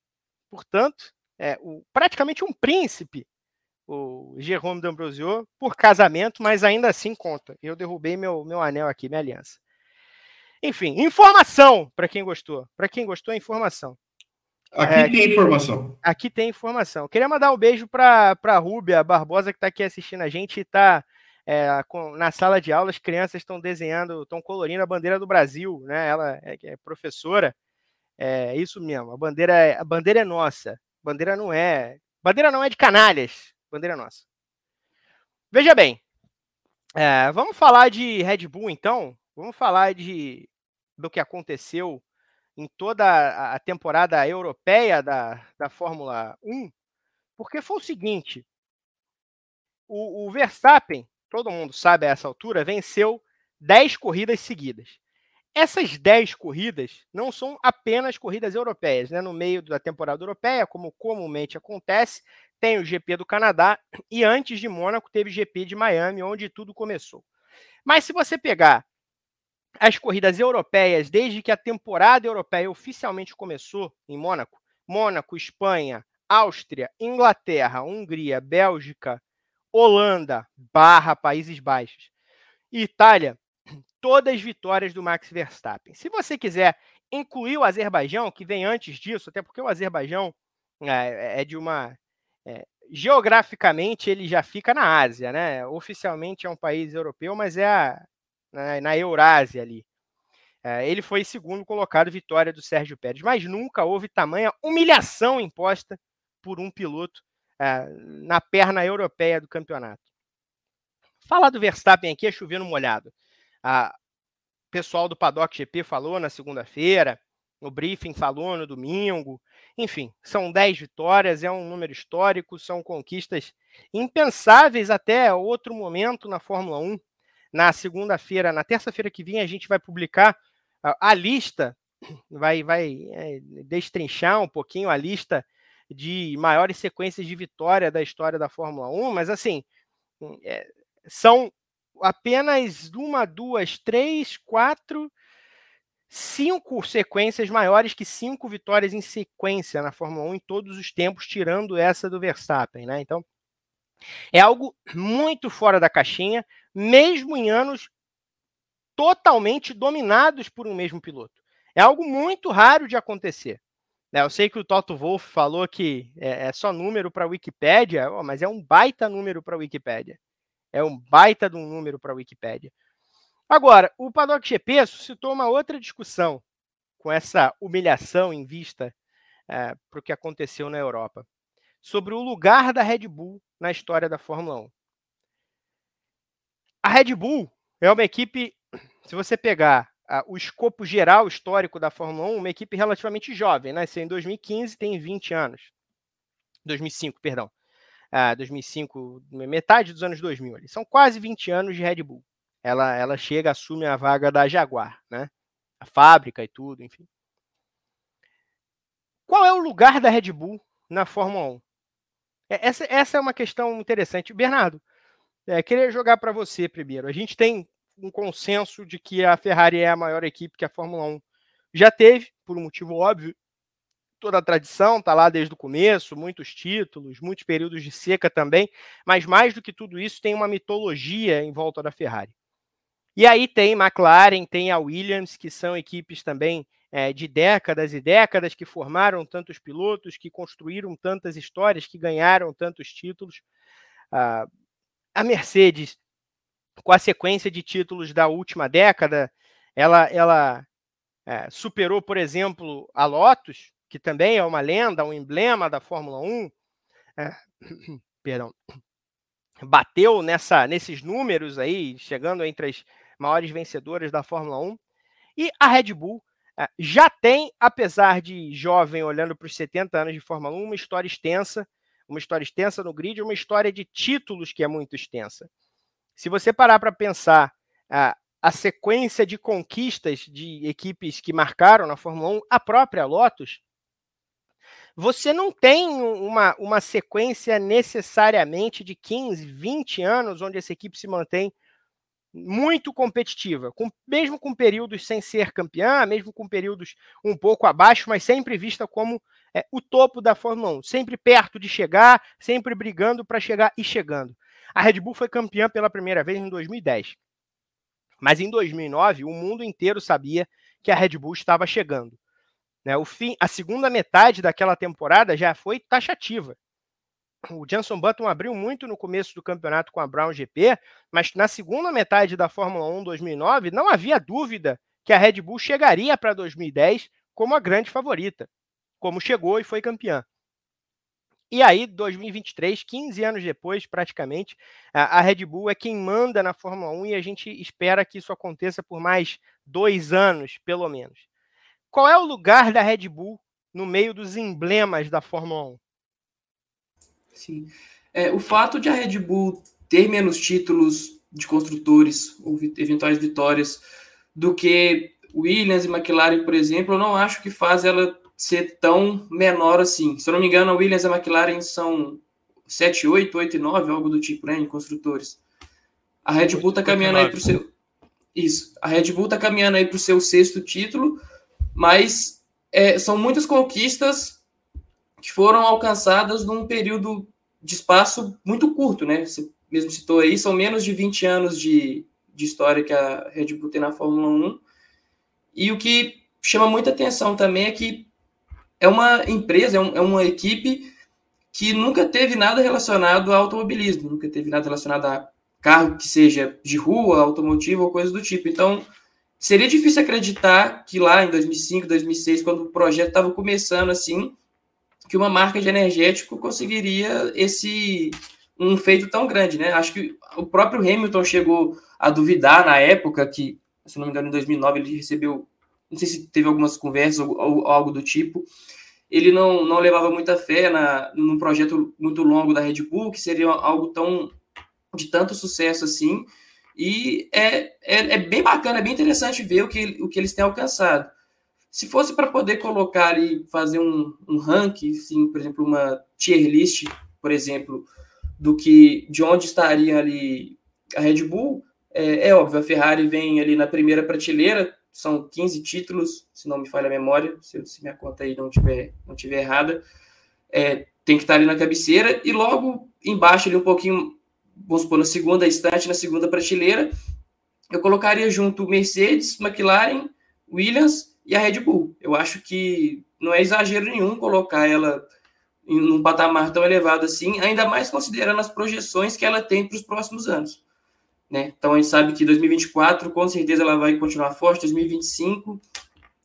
Portanto, é o, praticamente um príncipe, o Jerome d'Ambrosio, por casamento, mas ainda assim conta. Eu derrubei meu, meu anel aqui, minha aliança. Enfim, informação para quem gostou. Para quem gostou, informação. Aqui é, tem informação. Aqui tem informação. Queria mandar um beijo para a Rúbia Barbosa, que está aqui assistindo a gente e está é, na sala de aula, as crianças estão desenhando, estão colorindo a bandeira do Brasil, né? Ela é, é professora. É isso mesmo. A bandeira, é, a bandeira é nossa. Bandeira não é. Bandeira não é de canalhas. Bandeira é nossa. Veja bem. É, vamos falar de Red Bull, então. Vamos falar de do que aconteceu em toda a temporada europeia da, da Fórmula 1, porque foi o seguinte: o, o Verstappen todo mundo sabe a essa altura, venceu 10 corridas seguidas. Essas 10 corridas não são apenas corridas europeias, né? No meio da temporada europeia, como comumente acontece, tem o GP do Canadá e antes de Mônaco teve o GP de Miami, onde tudo começou. Mas se você pegar as corridas europeias desde que a temporada europeia oficialmente começou em Mônaco, Mônaco, Espanha, Áustria, Inglaterra, Hungria, Bélgica, Holanda, barra Países Baixos e Itália, todas vitórias do Max Verstappen. Se você quiser incluir o Azerbaijão, que vem antes disso, até porque o Azerbaijão é, é de uma. É, geograficamente, ele já fica na Ásia, né? Oficialmente é um país europeu, mas é a, na, na Eurásia ali. É, ele foi segundo colocado, vitória do Sérgio Pérez, mas nunca houve tamanha humilhação imposta por um piloto é, na perna europeia do campeonato. Falar do Verstappen aqui é chovendo molhado. O pessoal do Paddock GP falou na segunda-feira, o briefing falou no domingo. Enfim, são 10 vitórias, é um número histórico, são conquistas impensáveis até outro momento na Fórmula 1. Na segunda-feira, na terça-feira que vem, a gente vai publicar a, a lista, vai, vai é, destrinchar um pouquinho a lista de maiores sequências de vitória da história da Fórmula 1, mas assim, é, são apenas uma, duas, três, quatro, cinco sequências maiores que cinco vitórias em sequência na Fórmula 1 em todos os tempos, tirando essa do Verstappen, né? Então, é algo muito fora da caixinha, mesmo em anos totalmente dominados por um mesmo piloto. É algo muito raro de acontecer. Né? Eu sei que o Toto Wolff falou que é, é só número para a Wikipédia, mas é um baita número para a Wikipédia. É um baita de um número para a Wikipédia. Agora, o Paddock GP suscitou uma outra discussão com essa humilhação em vista é, para o que aconteceu na Europa, sobre o lugar da Red Bull na história da Fórmula 1. A Red Bull é uma equipe, se você pegar o escopo geral histórico da Fórmula 1, uma equipe relativamente jovem, nasceu em 2015, tem 20 anos. 2005, perdão. 2005, metade dos anos 2000. Ali. São quase 20 anos de Red Bull ela, ela chega, assume a vaga da Jaguar, né? A fábrica e tudo, enfim. Qual é o lugar da Red Bull na Fórmula 1? É, essa, essa é uma questão interessante. Bernardo, é, queria jogar para você primeiro. A gente tem um consenso de que a Ferrari é a maior equipe que a Fórmula 1 já teve, por um motivo óbvio. Toda a tradição está lá desde o começo, muitos títulos, muitos períodos de seca também, mas mais do que tudo isso, tem uma mitologia em volta da Ferrari. E aí tem McLaren, tem a Williams, que são equipes também é, de décadas e décadas, que formaram tantos pilotos, que construíram tantas histórias, que ganharam tantos títulos. Ah, a Mercedes, com a sequência de títulos da última década, ela, ela é, superou, por exemplo, a Lotus, que também é uma lenda, um emblema da Fórmula 1. É, (coughs) perdão. Bateu nessa, nesses números aí, chegando entre as maiores vencedoras da Fórmula 1. E a Red Bull eh, já tem, apesar de jovem, olhando para os 70 anos de Fórmula 1, uma história extensa, uma história extensa no grid, uma história de títulos que é muito extensa. Se você parar para pensar a, a sequência de conquistas de equipes que marcaram na Fórmula 1, a própria Lotus, você não tem uma, uma sequência necessariamente de 15, 20 anos onde essa equipe se mantém muito competitiva, com, mesmo com períodos sem ser campeã, mesmo com períodos um pouco abaixo, mas sempre vista como é, o topo da Fórmula 1, sempre perto de chegar, sempre brigando para chegar e chegando. A Red Bull foi campeã pela primeira vez em 2010. Mas em 2009, o mundo inteiro sabia que a Red Bull estava chegando. Né? O fim, a segunda metade daquela temporada já foi taxativa o Jenson Button abriu muito no começo do campeonato com a Brown GP, mas na segunda metade da Fórmula 1 2009 não havia dúvida que a Red Bull chegaria para 2010 como a grande favorita, como chegou e foi campeã. E aí, 2023, 15 anos depois, praticamente, a Red Bull é quem manda na Fórmula 1 e a gente espera que isso aconteça por mais dois anos, pelo menos. Qual é o lugar da Red Bull no meio dos emblemas da Fórmula 1? Sim. É, o fato de a Red Bull ter menos títulos de construtores ou eventuais vitórias do que Williams e McLaren, por exemplo, eu não acho que faz ela ser tão menor assim. Se eu não me engano, a Williams e a McLaren são 7, 8, 8 e 9, algo do tipo, né, em construtores. A Red Bull está caminhando aí para o seu. Isso. A Red Bull está caminhando aí para o seu sexto título, mas é, são muitas conquistas que foram alcançadas num período de espaço muito curto, né? Você mesmo citou aí, são menos de 20 anos de, de história que a Red Bull tem na Fórmula 1. E o que chama muita atenção também é que é uma empresa, é, um, é uma equipe que nunca teve nada relacionado ao automobilismo, nunca teve nada relacionado a carro que seja de rua, automotivo ou coisa do tipo. Então, seria difícil acreditar que lá em 2005, 2006, quando o projeto estava começando assim, que uma marca de energético conseguiria esse um feito tão grande, né? Acho que o próprio Hamilton chegou a duvidar na época que, se não me engano, em 2009 ele recebeu, não sei se teve algumas conversas ou, ou algo do tipo, ele não, não levava muita fé na, num projeto muito longo da Red Bull, que seria algo tão de tanto sucesso assim, e é, é, é bem bacana, é bem interessante ver o que, o que eles têm alcançado. Se fosse para poder colocar ali, fazer um, um ranking, sim, por exemplo, uma tier list, por exemplo, do que de onde estaria ali a Red Bull, é, é óbvio, a Ferrari vem ali na primeira prateleira, são 15 títulos, se não me falha a memória, se, se minha conta aí não tiver, não tiver errada. É, tem que estar ali na cabeceira, e logo embaixo, ali um pouquinho, vamos supor, na segunda estante, na segunda prateleira, eu colocaria junto Mercedes, McLaren, Williams e a Red Bull. Eu acho que não é exagero nenhum colocar ela em um patamar tão elevado assim, ainda mais considerando as projeções que ela tem para os próximos anos. Né? Então a gente sabe que 2024 com certeza ela vai continuar forte, 2025,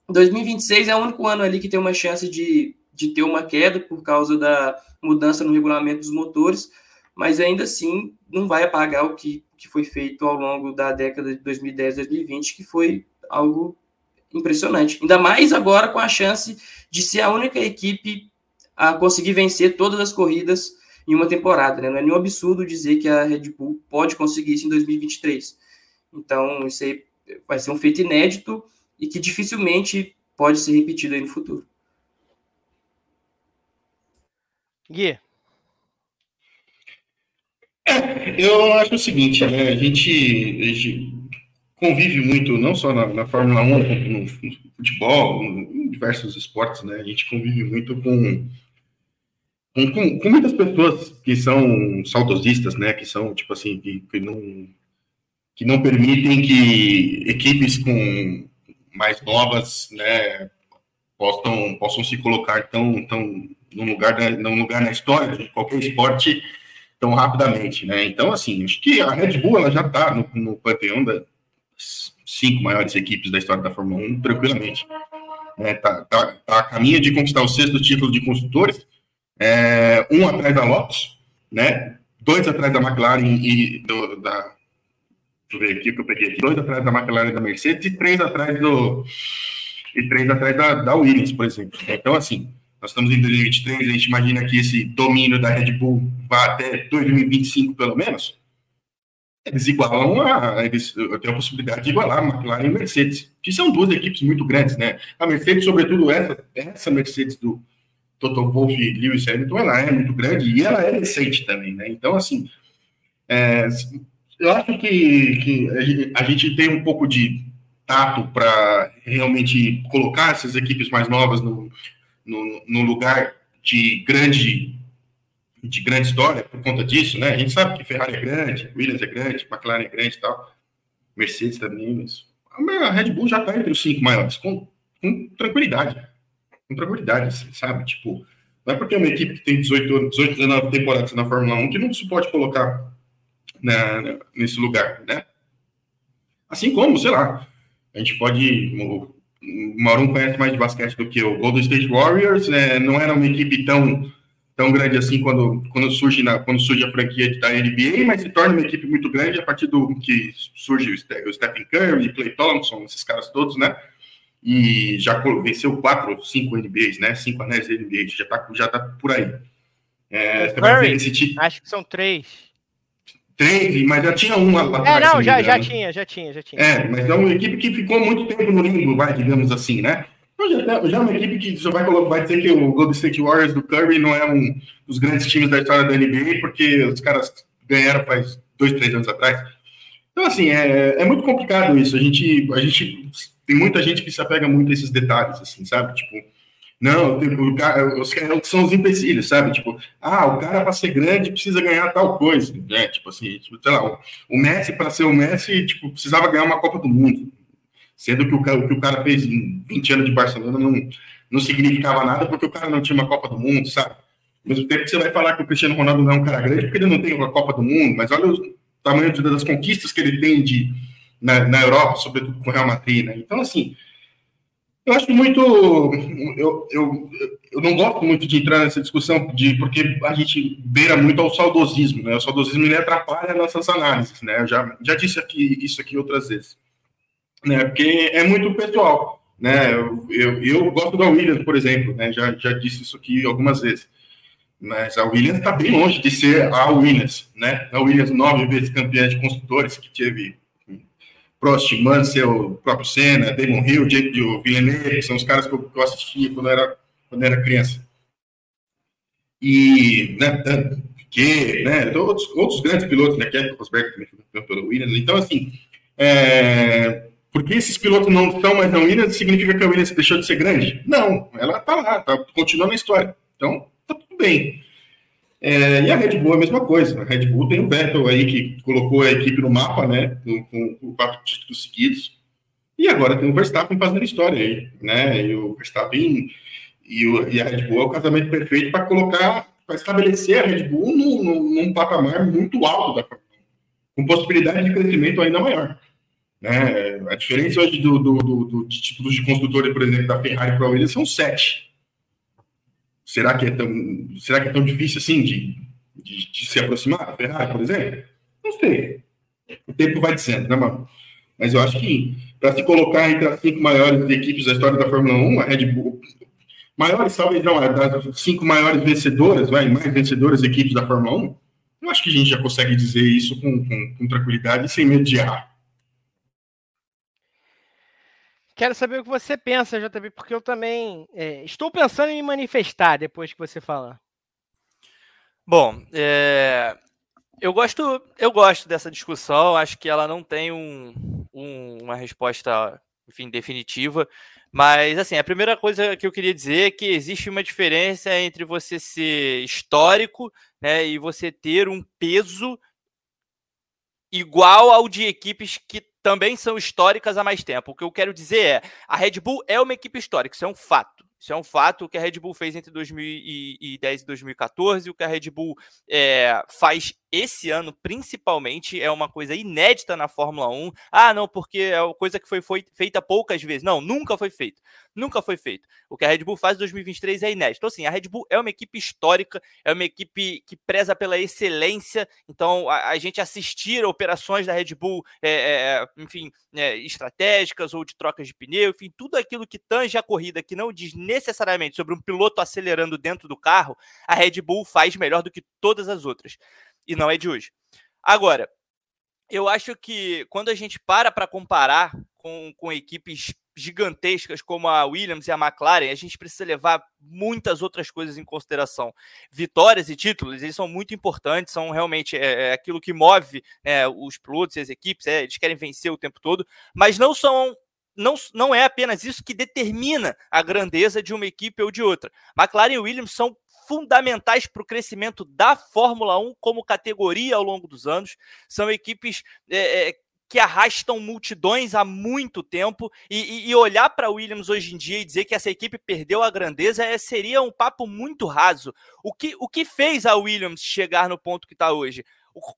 2026 é o único ano ali que tem uma chance de, de ter uma queda por causa da mudança no regulamento dos motores, mas ainda assim não vai apagar o que, que foi feito ao longo da década de 2010 2020, que foi algo impressionante. Ainda mais agora com a chance de ser a única equipe a conseguir vencer todas as corridas em uma temporada. Né? Não é nenhum absurdo dizer que a Red Bull pode conseguir isso em 2023. Então, isso aí vai ser um feito inédito e que dificilmente pode ser repetido aí no futuro. Gui. Eu acho o seguinte, né? A gente, a gente convive muito, não só na, na Fórmula 1, no, no futebol, em diversos esportes, né? A gente convive muito com, com, com, muitas pessoas que são saudosistas, né? Que são, tipo assim, que, que, não, que não permitem que equipes com mais novas, né? Possam, possam se colocar tão, tão num lugar, num lugar na história de qualquer esporte tão rapidamente, né? Então, assim, acho que a Red Bull ela já está no, no panteão das cinco maiores equipes da história da Fórmula 1, tranquilamente. É, tá, tá, tá a caminho de conquistar o sexto título de construtores, é, um atrás da Lotus, né? Dois atrás da McLaren e do, da. Deixa eu ver aqui que eu peguei aqui. Dois atrás da McLaren e da Mercedes e três atrás do. E três atrás da, da Williams, por exemplo. Então, assim, nós estamos em 2023, a gente imagina que esse domínio da Red Bull vá até 2025, pelo menos. Eles igualam a. Eles têm a possibilidade de igualar a McLaren e a Mercedes, que são duas equipes muito grandes, né? A Mercedes, sobretudo essa, essa Mercedes do Toto Wolff e Lewis Hamilton, ela é muito grande e ela é recente também, né? Então, assim, é, eu acho que, que a gente tem um pouco de tato para realmente colocar essas equipes mais novas no, no, no lugar de grande de grande história por conta disso, né? A gente sabe que Ferrari é grande, Williams é grande, McLaren é grande e tal, Mercedes também, mas a Red Bull já está entre os cinco maiores, com, com tranquilidade, com tranquilidade, assim, sabe? Tipo, não é porque é uma equipe que tem 18, 18 19 temporadas na Fórmula 1 que não se pode colocar na, nesse lugar, né? Assim como, sei lá, a gente pode o Mauro conhece mais de basquete do que o Golden State Warriors, né, não era uma equipe tão, tão grande assim quando, quando, surge na, quando surge a franquia da NBA, mas se torna uma equipe muito grande a partir do que surge o, Stephen Curry, Clay Thompson, esses caras todos, né? E já venceu quatro, cinco NBAs, né? Cinco anéis de NBA, já tá, já tá por aí. É, Curry, esse... Acho que são três. Três, mas já tinha uma lá É, não, já, já tinha, já tinha, já tinha. É, mas é uma equipe que ficou muito tempo no limbo, vai, digamos assim, né? Então, já, já é uma equipe que você vai, colocar, vai dizer que o Golden State Warriors do Curry não é um dos grandes times da história da NBA, porque os caras ganharam faz dois, três anos atrás. Então, assim, é, é muito complicado isso. A gente, a gente tem muita gente que se apega muito a esses detalhes, assim, sabe? Tipo, não, o cara, os caras são os empecilhos, sabe? Tipo, ah, o cara para ser grande precisa ganhar tal coisa, né? Tipo assim, tipo, sei lá, o Messi para ser o Messi, tipo, precisava ganhar uma Copa do Mundo. Sendo que o, o que o cara fez em 20 anos de Barcelona não, não significava nada porque o cara não tinha uma Copa do Mundo, sabe? Ao mesmo tempo que você vai falar que o Cristiano Ronaldo não é um cara grande porque ele não tem uma Copa do Mundo, mas olha o tamanho das conquistas que ele tem de, na, na Europa, sobretudo com o Real Madrid, né? Então, assim, eu acho muito. Eu, eu, eu não gosto muito de entrar nessa discussão, de, porque a gente beira muito ao saudosismo, né? O saudosismo ele atrapalha nossas análises, né? Eu já, já disse aqui, isso aqui outras vezes. Né? Porque é muito pessoal. Né? Eu, eu, eu gosto da Williams, por exemplo, né? já, já disse isso aqui algumas vezes. Mas a Williams está bem longe de ser a Williams, né? A Williams, nove vezes campeã de construtores, que teve Prost, Mansell, o próprio Senna, Damon Hill, Jake Villeneuve, são os caras que eu, assistia quando era, quando era criança. E, né, que, né, outros, outros grandes pilotos, né, Kevin Rosberg também foi pelo Williams. Então, assim, é, porque esses pilotos não estão mais na Williams, significa que a Williams deixou de ser grande? Não, ela está lá, tá continuando a história. Então, tá tudo bem. É, e a Red Bull é a mesma coisa. A Red Bull tem o Vettel aí que colocou a equipe no mapa, né? Com, com quatro títulos seguidos. E agora tem o Verstappen fazendo história aí, né? E o Verstappen e, o, e a Red Bull é o casamento perfeito para colocar, para estabelecer a Red Bull num, num, num patamar muito alto da Fórmula 1, com possibilidade de crescimento ainda maior. Né? A diferença hoje do, do, do, do de títulos de construtora, por exemplo, da Ferrari para a Williams são sete. Será que é tão, será que é tão difícil assim de, de, de se aproximar da Ferrari, por exemplo? Não sei. O tempo vai dizendo, né, mano? Mas eu acho que para se colocar entre as cinco maiores equipes da história da Fórmula 1, a Red Bull, maiores talvez não, das cinco maiores vencedoras, vai, mais vencedoras equipes da Fórmula 1, eu acho que a gente já consegue dizer isso com, com, com tranquilidade e sem medo de errar. Quero saber o que você pensa, JB, porque eu também é, estou pensando em me manifestar depois que você falar. Bom, é, eu gosto, eu gosto dessa discussão. Acho que ela não tem um, um, uma resposta, enfim, definitiva. Mas assim, a primeira coisa que eu queria dizer é que existe uma diferença entre você ser histórico, né, e você ter um peso igual ao de equipes que também são históricas há mais tempo. O que eu quero dizer é, a Red Bull é uma equipe histórica, isso é um fato. Isso é um fato. O que a Red Bull fez entre 2010 e 2014, o que a Red Bull é, faz esse ano, principalmente, é uma coisa inédita na Fórmula 1. Ah, não, porque é uma coisa que foi, foi feita poucas vezes. Não, nunca foi feito. Nunca foi feito. O que a Red Bull faz em 2023 é inédito. Então, assim, a Red Bull é uma equipe histórica, é uma equipe que preza pela excelência. Então, a, a gente assistir operações da Red Bull, é, é, enfim, é, estratégicas ou de trocas de pneu, enfim, tudo aquilo que tange a corrida, que não diz necessariamente sobre um piloto acelerando dentro do carro, a Red Bull faz melhor do que todas as outras e não é de hoje. Agora, eu acho que quando a gente para para comparar com, com equipes gigantescas como a Williams e a McLaren, a gente precisa levar muitas outras coisas em consideração. Vitórias e títulos, eles são muito importantes, são realmente é, é aquilo que move né, os pilotos e as equipes, é, eles querem vencer o tempo todo, mas não são não, não é apenas isso que determina a grandeza de uma equipe ou de outra. McLaren e Williams são fundamentais para o crescimento da Fórmula 1 como categoria ao longo dos anos. São equipes é, é, que arrastam multidões há muito tempo e, e olhar para a Williams hoje em dia e dizer que essa equipe perdeu a grandeza é, seria um papo muito raso. O que, o que fez a Williams chegar no ponto que está hoje?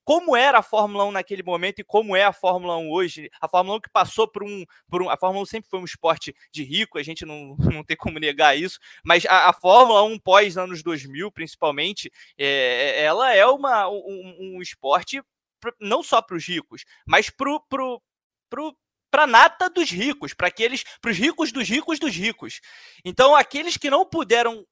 Como era a Fórmula 1 naquele momento e como é a Fórmula 1 hoje. A Fórmula 1 que passou por um. Por um a Fórmula 1 sempre foi um esporte de rico, a gente não, (laughs) não tem como negar isso, mas a, a Fórmula 1 pós anos 2000, principalmente, é, ela é uma, um, um esporte não só para os ricos, mas para pro, pro, para nata dos ricos, para aqueles, para os ricos dos ricos dos ricos. Então, aqueles que não puderam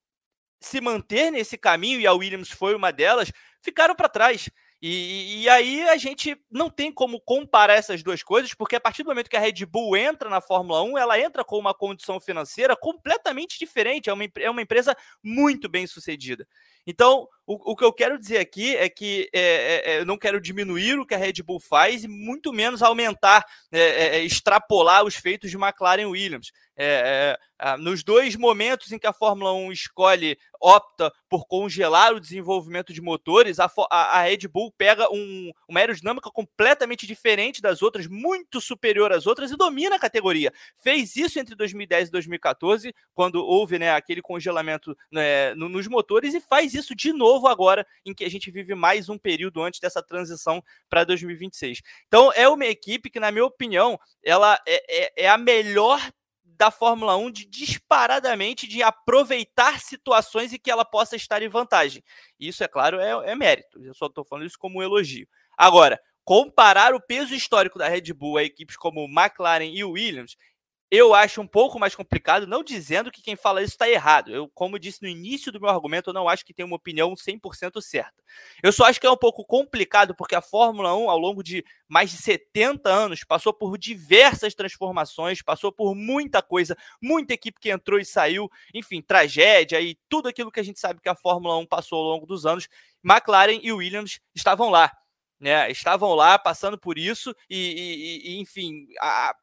se manter nesse caminho, e a Williams foi uma delas, ficaram para trás. E, e, aí a gente não tem como comparar essas duas coisas, porque a partir do momento que a Red Bull entra na Fórmula 1, ela entra com uma condição financeira completamente diferente. É uma, é uma empresa muito bem sucedida. Então, o, o que eu quero dizer aqui é que é, é, é eu não quero diminuir o que a Red Bull faz e muito menos aumentar, é, é, extrapolar os feitos de McLaren Williams. É, é, nos dois momentos em que a Fórmula 1 escolhe, opta por congelar o desenvolvimento de motores, a, a, a Red Bull pega um, uma aerodinâmica completamente diferente das outras, muito superior às outras e domina a categoria. Fez isso entre 2010 e 2014, quando houve né, aquele congelamento né, nos motores, e faz isso de novo agora, em que a gente vive mais um período antes dessa transição para 2026. Então, é uma equipe que, na minha opinião, ela é, é, é a melhor da Fórmula 1 de disparadamente de aproveitar situações e que ela possa estar em vantagem. Isso, é claro, é, é mérito. Eu só estou falando isso como um elogio. Agora, comparar o peso histórico da Red Bull a equipes como McLaren e Williams, eu acho um pouco mais complicado, não dizendo que quem fala isso está errado. Eu, como disse no início do meu argumento, eu não acho que tem uma opinião 100% certa. Eu só acho que é um pouco complicado porque a Fórmula 1, ao longo de mais de 70 anos, passou por diversas transformações, passou por muita coisa, muita equipe que entrou e saiu, enfim, tragédia e tudo aquilo que a gente sabe que a Fórmula 1 passou ao longo dos anos. McLaren e Williams estavam lá. Né, estavam lá passando por isso e, e, e enfim, a,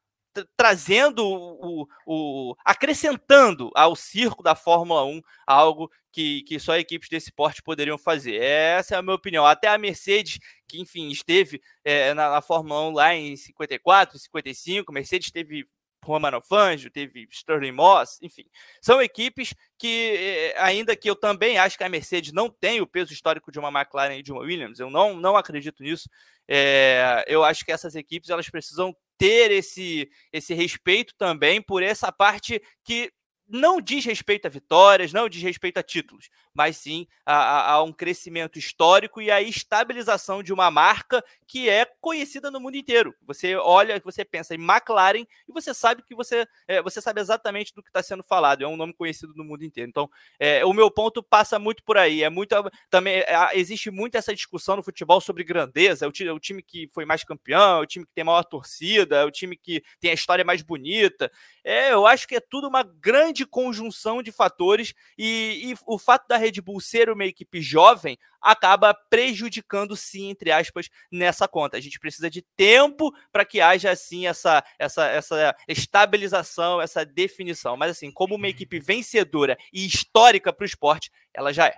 trazendo o, o, acrescentando ao circo da Fórmula 1 algo que, que só equipes desse porte poderiam fazer. Essa é a minha opinião. Até a Mercedes, que enfim esteve é, na, na Fórmula 1 lá em 54, 55, Mercedes teve Romano Fangio, teve Sterling Moss, enfim. São equipes que, eh, ainda que eu também acho que a Mercedes não tem o peso histórico de uma McLaren e de uma Williams, eu não, não acredito nisso. É, eu acho que essas equipes elas precisam ter esse, esse respeito também por essa parte que não diz respeito a vitórias, não diz respeito a títulos, mas sim a, a, um crescimento histórico e a estabilização de uma marca que é conhecida no mundo inteiro. Você olha, você pensa em McLaren e você sabe que você, é, você sabe exatamente do que está sendo falado. É um nome conhecido no mundo inteiro. Então, é, o meu ponto passa muito por aí. É muito também é, existe muito essa discussão no futebol sobre grandeza. É o, o time que foi mais campeão, é o time que tem maior torcida, é o time que tem a história mais bonita. É, eu acho que é tudo uma grande conjunção de fatores e, e, o fato da Red Bull ser uma equipe jovem acaba prejudicando, sim, entre aspas, nessa conta. A gente precisa de tempo para que haja, assim, essa, essa, essa estabilização, essa definição. Mas, assim, como uma equipe vencedora e histórica para o esporte, ela já é.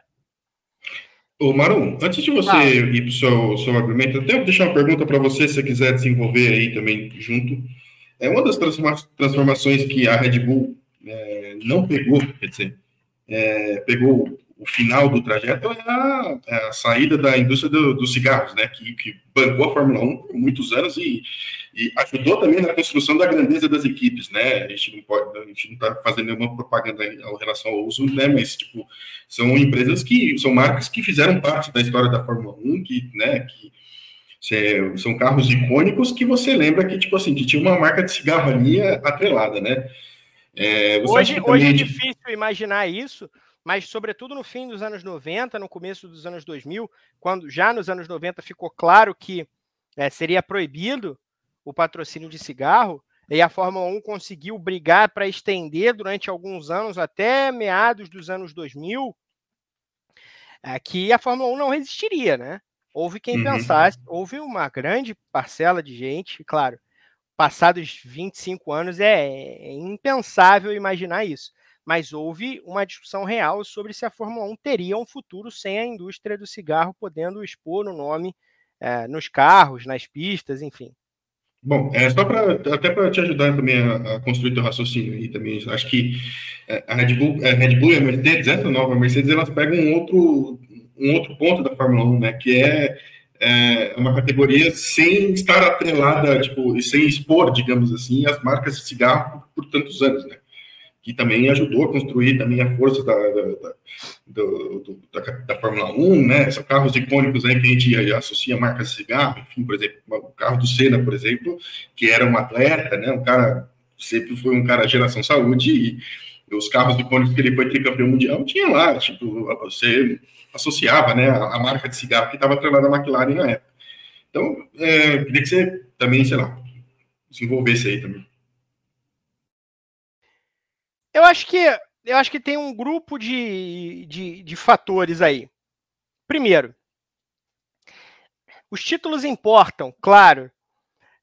Ô, Marum, antes de você ah. ir para o seu, seu argumento, eu tenho que deixar uma pergunta para você, se você quiser desenvolver aí também junto. É uma das transformações que a Red Bull é, não pegou, quer dizer, é, pegou o final do trajeto é a, é a saída da indústria do, dos cigarros, né, que, que, bancou a Fórmula 1 por muitos anos e, e, ajudou também na construção da grandeza das equipes, né, a gente não pode, a gente não está fazendo nenhuma propaganda em relação ao uso, né, mas, tipo, são empresas que, são marcas que fizeram parte da história da Fórmula 1, que, né, que são carros icônicos que você lembra que, tipo assim, que tinha uma marca de cigarro ali atrelada, né? É, hoje, hoje é difícil imaginar isso, mas sobretudo no fim dos anos 90, no começo dos anos 2000, quando já nos anos 90 ficou claro que é, seria proibido o patrocínio de cigarro, e a Fórmula 1 conseguiu brigar para estender durante alguns anos, até meados dos anos 2000, é, que a Fórmula 1 não resistiria, né? Houve quem uhum. pensasse, houve uma grande parcela de gente, claro, passados 25 anos é, é impensável imaginar isso, mas houve uma discussão real sobre se a Fórmula 1 teria um futuro sem a indústria do cigarro podendo expor o nome é, nos carros, nas pistas, enfim. Bom, é só para até para te ajudar também a, a, construir teu raciocínio aí também. Acho que é, a Red Bull, a Red Bull e a Mercedes, essa nova Mercedes, elas pegam um outro um outro ponto da Fórmula 1, né, que é, é uma categoria sem estar atrelada, tipo, sem expor, digamos assim, as marcas de cigarro por, por tantos anos, né, que também ajudou a construir também a força da, da, da, do, da, da Fórmula 1, né, são carros icônicos aí que a gente associa marcas de cigarro, enfim, por exemplo, o carro do Senna, por exemplo, que era um atleta, né, um cara, sempre foi um cara geração saúde e os carros icônicos que ele foi tricampeão mundial, tinha lá, tipo, você associava né, a, a marca de cigarro que estava atrelada à McLaren na época. Então, é, queria que você também, sei lá, desenvolvesse aí também. Eu acho que eu acho que tem um grupo de, de, de fatores aí. Primeiro, os títulos importam, claro,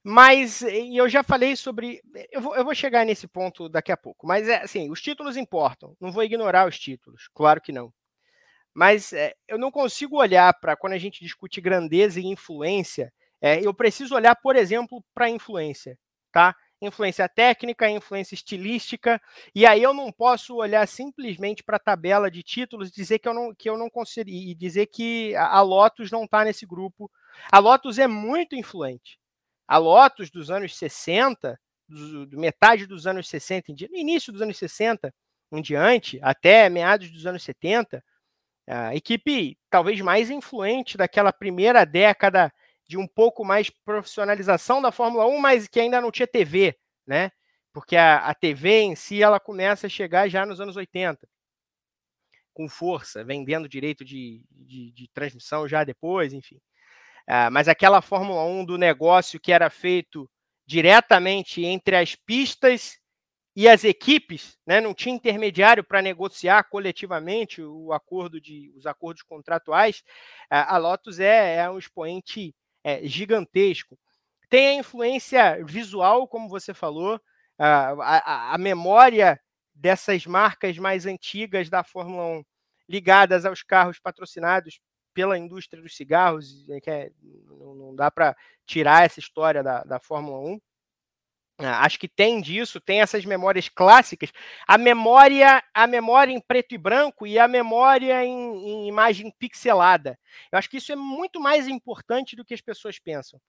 mas eu já falei sobre. Eu vou, eu vou chegar nesse ponto daqui a pouco. Mas é assim, os títulos importam. Não vou ignorar os títulos, claro que não. Mas é, eu não consigo olhar para quando a gente discute grandeza e influência. É, eu preciso olhar, por exemplo, para a influência, tá? Influência técnica, influência estilística, e aí eu não posso olhar simplesmente para a tabela de títulos e dizer que eu não, que eu não consigo, e dizer que a Lotus não está nesse grupo. A Lotus é muito influente. A Lotus dos anos 60, do, do metade dos anos 60, no início dos anos 60 em diante, até meados dos anos 70, a equipe talvez mais influente daquela primeira década de um pouco mais profissionalização da Fórmula 1, mas que ainda não tinha TV, né? Porque a, a TV em si ela começa a chegar já nos anos 80, com força, vendendo direito de, de, de transmissão já depois, enfim. Ah, mas aquela Fórmula 1 do negócio que era feito diretamente entre as pistas e as equipes, né, não tinha intermediário para negociar coletivamente o acordo de, os acordos contratuais, a Lotus é, é um expoente é, gigantesco. tem a influência visual, como você falou, a, a, a memória dessas marcas mais antigas da Fórmula 1 ligadas aos carros patrocinados pela indústria dos cigarros, que é, não dá para tirar essa história da, da Fórmula 1. Ah, acho que tem disso, tem essas memórias clássicas. A memória, a memória em preto e branco e a memória em, em, imagem pixelada. Eu acho que isso é muito mais importante do que as pessoas pensam.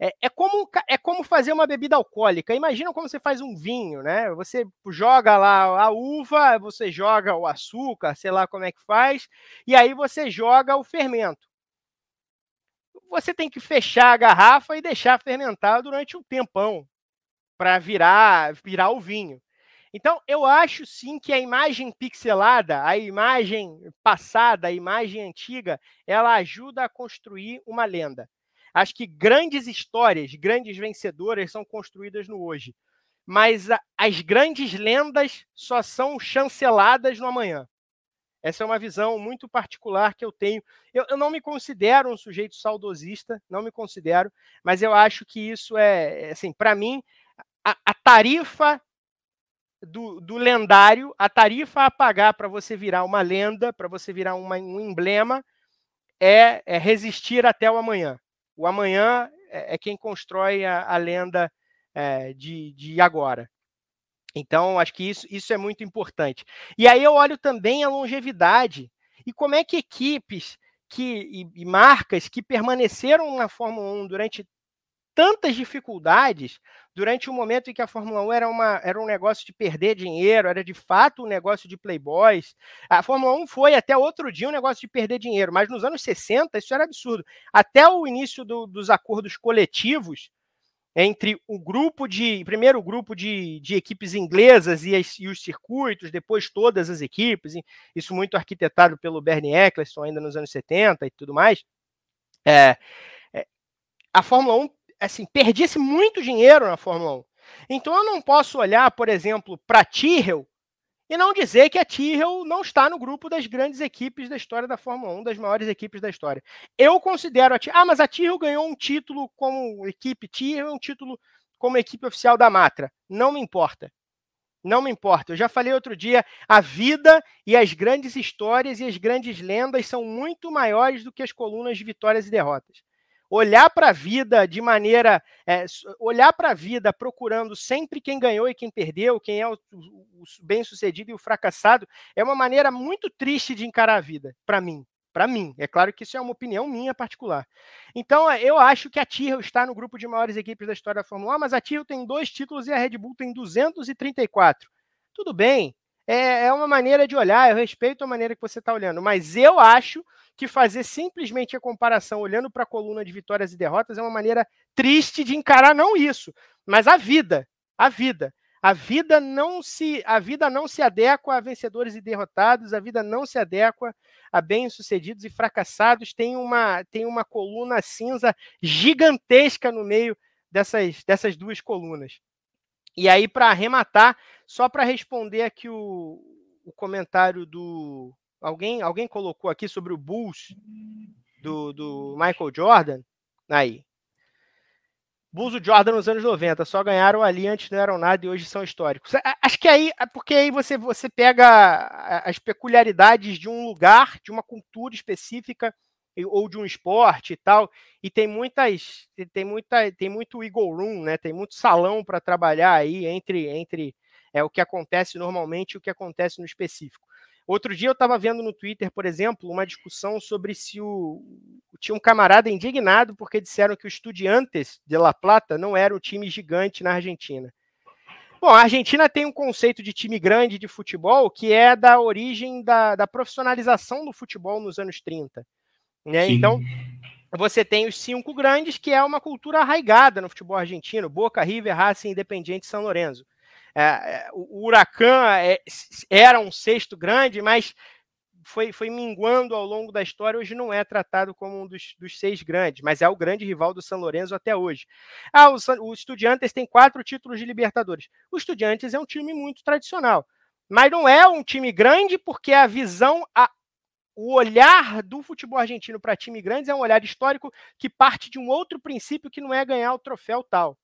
É, é, como, é como fazer uma bebida alcoólica. Imagina como você faz um vinho, né? Você joga lá a uva, você joga o açúcar, sei lá como é que faz, e aí você joga o fermento. Você tem que fechar a garrafa e deixar fermentar durante um tempão para virar, virar o vinho. Então, eu acho sim que a imagem pixelada, a imagem passada, a imagem antiga, ela ajuda a construir uma lenda. Acho que grandes histórias, grandes vencedoras são construídas no hoje. Mas a, as grandes lendas só são chanceladas no amanhã. Essa é uma visão muito particular que eu tenho. Eu, eu, não me considero um sujeito saudosista, não me considero, mas eu acho que isso é, assim, para mim, a, a tarifa do, do, lendário, a tarifa a pagar para você virar uma lenda, para você virar uma, um emblema, é, é, resistir até o amanhã. O amanhã é, é quem constrói a, a lenda é, de, de agora. Então, acho que isso, isso é muito importante. E aí eu olho também a longevidade e como é que equipes que, e, e marcas que permaneceram na Fórmula 1 durante tantas dificuldades durante o um momento em que a Fórmula 1 era, uma, era um negócio de perder dinheiro, era de fato um negócio de playboys. A Fórmula 1 foi até outro dia um negócio de perder dinheiro, mas nos anos 60 isso era absurdo. Até o início do, dos acordos coletivos entre o grupo de primeiro o grupo de, de equipes inglesas e, as, e, os circuitos, depois todas as equipes, isso muito arquitetado pelo Bernie Eccleston ainda nos anos 70 e tudo mais. É, é, a Fórmula 1 assim, muito dinheiro na Fórmula 1. Então eu não posso olhar, por exemplo, para a Tyrrell e não dizer que a Tyrrell não está no grupo das grandes equipes da história da Fórmula 1, das maiores equipes da história. Eu considero a Tyrrell, ah, mas a Tyrrell ganhou um título como equipe Tyrrell, um título como equipe oficial da Matra. Não me importa. Não me importa. Eu já falei outro dia, a vida e as grandes histórias e as grandes lendas são muito maiores do que as colunas de vitórias e derrotas olhar para a vida de maneira. É, olhar para a vida procurando sempre quem ganhou e quem perdeu, quem é o, o bem-sucedido e o fracassado, é uma maneira muito triste de encarar a vida, para mim. Para mim, é claro que isso é uma opinião minha particular. Então, eu acho que a Tyrrell está no grupo de maiores equipes da história da Fórmula 1, mas a Tyrrell tem dois títulos e a Red Bull tem 234. Tudo bem, é, é uma maneira de olhar, eu respeito a maneira que você está olhando, mas eu acho que fazer simplesmente a comparação olhando para a coluna de vitórias e derrotas é uma maneira triste de encarar não isso, mas a vida, a vida. A vida não se a vida não se adequa a vencedores e derrotados, a vida não se adequa a bem-sucedidos e fracassados. Tem uma tem uma coluna cinza gigantesca no meio dessas dessas duas colunas. E aí para arrematar, só para responder aqui o, o comentário do Alguém, alguém colocou aqui sobre o Bulls do, do Michael Jordan. Aí. Bulls do Jordan nos anos 90, só ganharam ali antes não eram nada e hoje são históricos. Acho que aí, é porque aí você, você pega as peculiaridades de um lugar, de uma cultura específica ou de um esporte e tal, e tem muitas, tem muita, tem muito eagle room, né? Tem muito salão para trabalhar aí entre entre é o que acontece normalmente e o que acontece no específico. Outro dia eu estava vendo no Twitter, por exemplo, uma discussão sobre se o. Tinha um camarada indignado porque disseram que o Estudiantes de La Plata não era um time gigante na Argentina. Bom, a Argentina tem um conceito de time grande de futebol que é da origem da, da profissionalização do futebol nos anos 30. Né? Então, você tem os cinco grandes, que é uma cultura arraigada no futebol argentino: Boca, River, Racing, Independiente e São Lourenço. É, é, o Huracan é, era um sexto grande, mas foi, foi minguando ao longo da história. Hoje não é tratado como um dos, dos seis grandes, mas é o grande rival do São Lourenço até hoje. Ah, o, o Estudiantes tem quatro títulos de Libertadores. O Estudiantes é um time muito tradicional, mas não é um time grande porque a visão, a, o olhar do futebol argentino para time grandes é um olhar histórico que parte de um outro princípio que não é ganhar o troféu tal.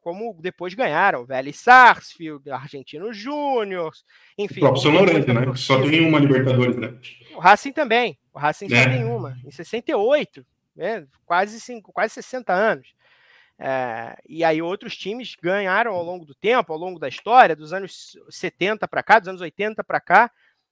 Como depois ganharam, Vélez Sarsfield, Argentino Júnior, enfim. O próprio São Lourenço, né? Só tem uma Libertadores, né? O Racing também. O Racing é. só tem uma, em 68, né? quase, cinco, quase 60 anos. É, e aí outros times ganharam ao longo do tempo, ao longo da história, dos anos 70 para cá, dos anos 80 para cá,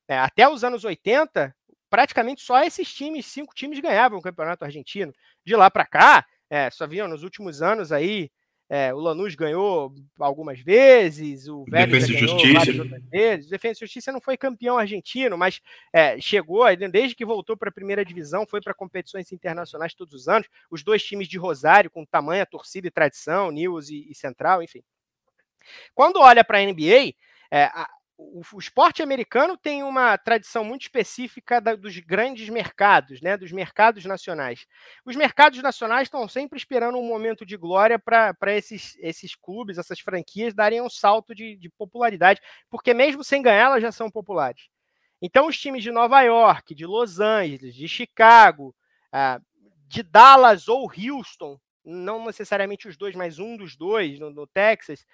é, até os anos 80, praticamente só esses times, cinco times ganhavam o campeonato argentino. De lá para cá, é, só viam nos últimos anos aí, é, o Lanús ganhou algumas vezes, o Vélez ganhou Justiça. várias outras vezes. O Defesa e Justiça não foi campeão argentino, mas é, chegou, desde que voltou para a primeira divisão, foi para competições internacionais todos os anos. Os dois times de Rosário, com tamanha torcida e tradição, News e, e Central, enfim. Quando olha para a NBA, é, o, o, esporte americano tem uma tradição muito específica da, dos grandes mercados, né, dos mercados nacionais. Os mercados nacionais estão sempre esperando um momento de glória para esses, esses clubes, essas franquias darem um salto de, de popularidade, porque mesmo sem ganhar, elas já são populares. Então, os times de Nova York, de Los Angeles, de Chicago, uh, de Dallas ou Houston, não necessariamente os dois, mas um dos dois no, no Texas,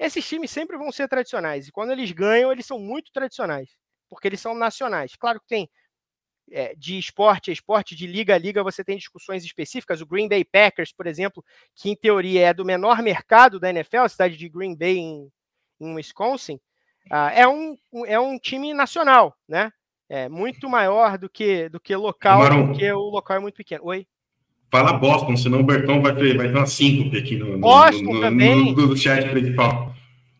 esses times sempre vão ser tradicionais. E quando eles ganham, eles são muito tradicionais. Porque eles são nacionais. Claro que tem é, de esporte a esporte, de liga a liga, você tem discussões específicas. O Green Bay Packers, por exemplo, que em teoria é do menor mercado da NFL, a cidade de Green Bay em, em Wisconsin, uh, é, um, é um time nacional, né? É muito maior do que, do que local, porque o local é muito pequeno. Oi? Fala Boston, senão o Bertão vai ter, vai ter uma síncope aqui no, Boston no, no, também. No, no chat principal.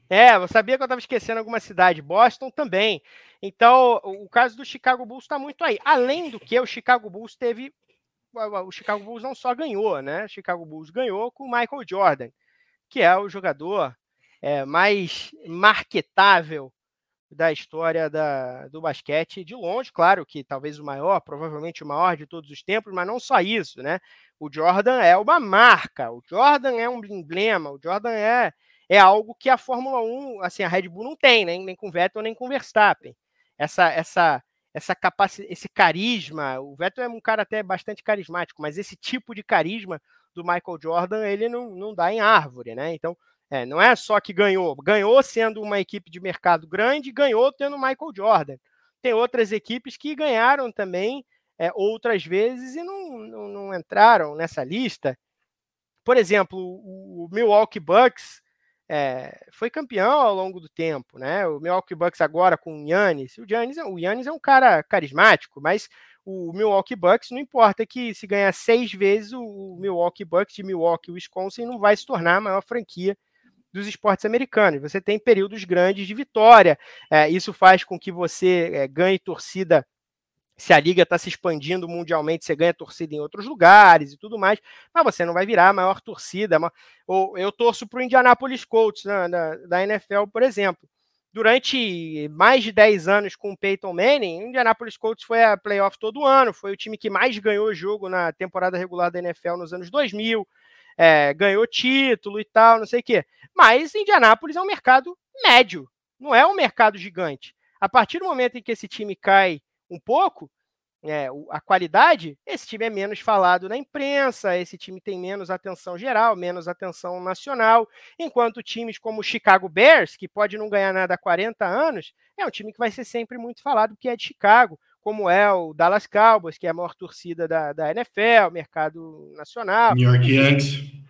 É, eu sabia que eu estava esquecendo alguma cidade. Boston também. Então, o caso do Chicago Bulls está muito aí. Além do que, o Chicago Bulls teve. O Chicago Bulls não só ganhou, né? O Chicago Bulls ganhou com o Michael Jordan, que é o jogador é, mais marketável da história da, do basquete de longe, claro que talvez o maior, provavelmente o maior de todos os tempos, mas não só isso, né? O Jordan é uma marca, o Jordan é um emblema, o Jordan é, é algo que a Fórmula 1, assim, a Red Bull não tem, né? nem com Vettel nem com Verstappen. Essa essa essa capacidade, esse carisma, o Vettel é um cara até bastante carismático, mas esse tipo de carisma do Michael Jordan, ele não, não dá em árvore, né? Então, é, não é só que ganhou, ganhou sendo uma equipe de mercado grande, ganhou tendo Michael Jordan. Tem outras equipes que ganharam também é, outras vezes e não, não, não, entraram nessa lista. Por exemplo, o, o Milwaukee Bucks é, foi campeão ao longo do tempo, né? O Milwaukee Bucks agora com o Yannis. O Yannis, o Yannis é um cara carismático, mas o Milwaukee Bucks, não importa que se ganhar seis vezes, o Milwaukee Bucks de Milwaukee, Wisconsin, não vai se tornar a maior franquia dos esportes americanos. Você tem períodos grandes de vitória. É, isso faz com que você é, ganhe torcida. Se a liga está se expandindo mundialmente, você ganha torcida em outros lugares e tudo mais, mas você não vai virar a maior torcida. Ou eu torço para o Indianapolis Colts na, na, da NFL, por exemplo. Durante mais de 10 anos com o Peyton Manning, o Indianapolis Colts foi a playoff todo ano, foi o time que mais ganhou jogo na temporada regular da NFL nos anos 2000 é, ganhou título e tal, não sei o quê. Mas Indianápolis é um mercado médio, não é um mercado gigante. A partir do momento em que esse time cai um pouco, é, a qualidade, esse time é menos falado na imprensa, esse time tem menos atenção geral, menos atenção nacional, enquanto times como o Chicago Bears, que pode não ganhar nada há 40 anos, é um time que vai ser sempre muito falado porque é de Chicago, como é o Dallas Cowboys, que é a maior torcida da, da NFL, mercado nacional. New York Yankees.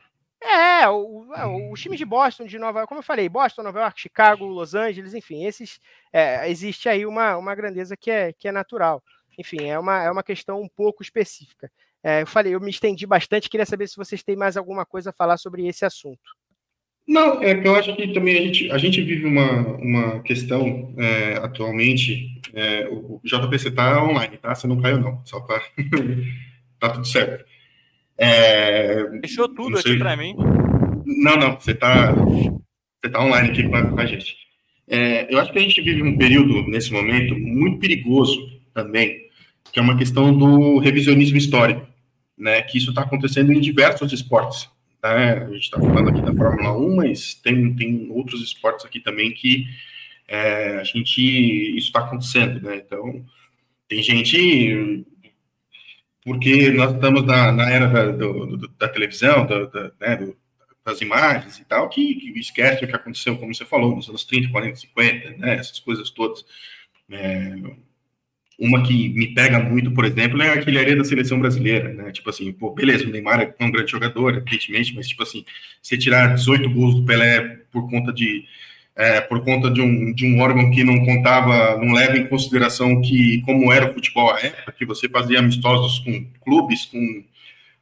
É, o, o, os times de Boston, de Nova York, como eu falei, Boston, Nova York, Chicago, Los Angeles, enfim, esses é, existe aí uma, uma grandeza que é, que é natural. Enfim, é uma, é uma questão um pouco específica. É, eu falei, eu me estendi bastante, queria saber se vocês têm mais alguma coisa a falar sobre esse assunto. Não, é que eu acho que também a gente, a gente vive uma, uma questão é, atualmente. É, o JPC tá online, tá? Você não caiu, não. Só tá, (laughs) tá tudo certo. É, Fechou tudo aqui para mim. Não, não, você tá, você tá online aqui com a gente. É, eu acho que a gente vive um período, nesse momento, muito perigoso também, que é uma questão do revisionismo histórico, né? Que isso está acontecendo em diversos esportes né? A gente está falando aqui da Fórmula 1, mas tem, tem outros esportes aqui também que é, a gente isso está acontecendo, né? Então Tem gente porque nós estamos na, na era da, do, do, da televisão, da, da, né, do, das imagens e tal, que, que, esquece o que aconteceu, como você falou, nos anos 30, 40, 50, né, essas coisas todas. É, uma que me pega muito, por exemplo, é a artilharia da seleção brasileira, né? Tipo assim, pô, beleza, o Neymar é um grande jogador, evidentemente, mas tipo assim, você tirar 18 gols do Pelé por conta de é, por conta de um, de um órgão que não contava, não leva em consideração que como era o futebol à época, que você fazia amistosos com clubes, com,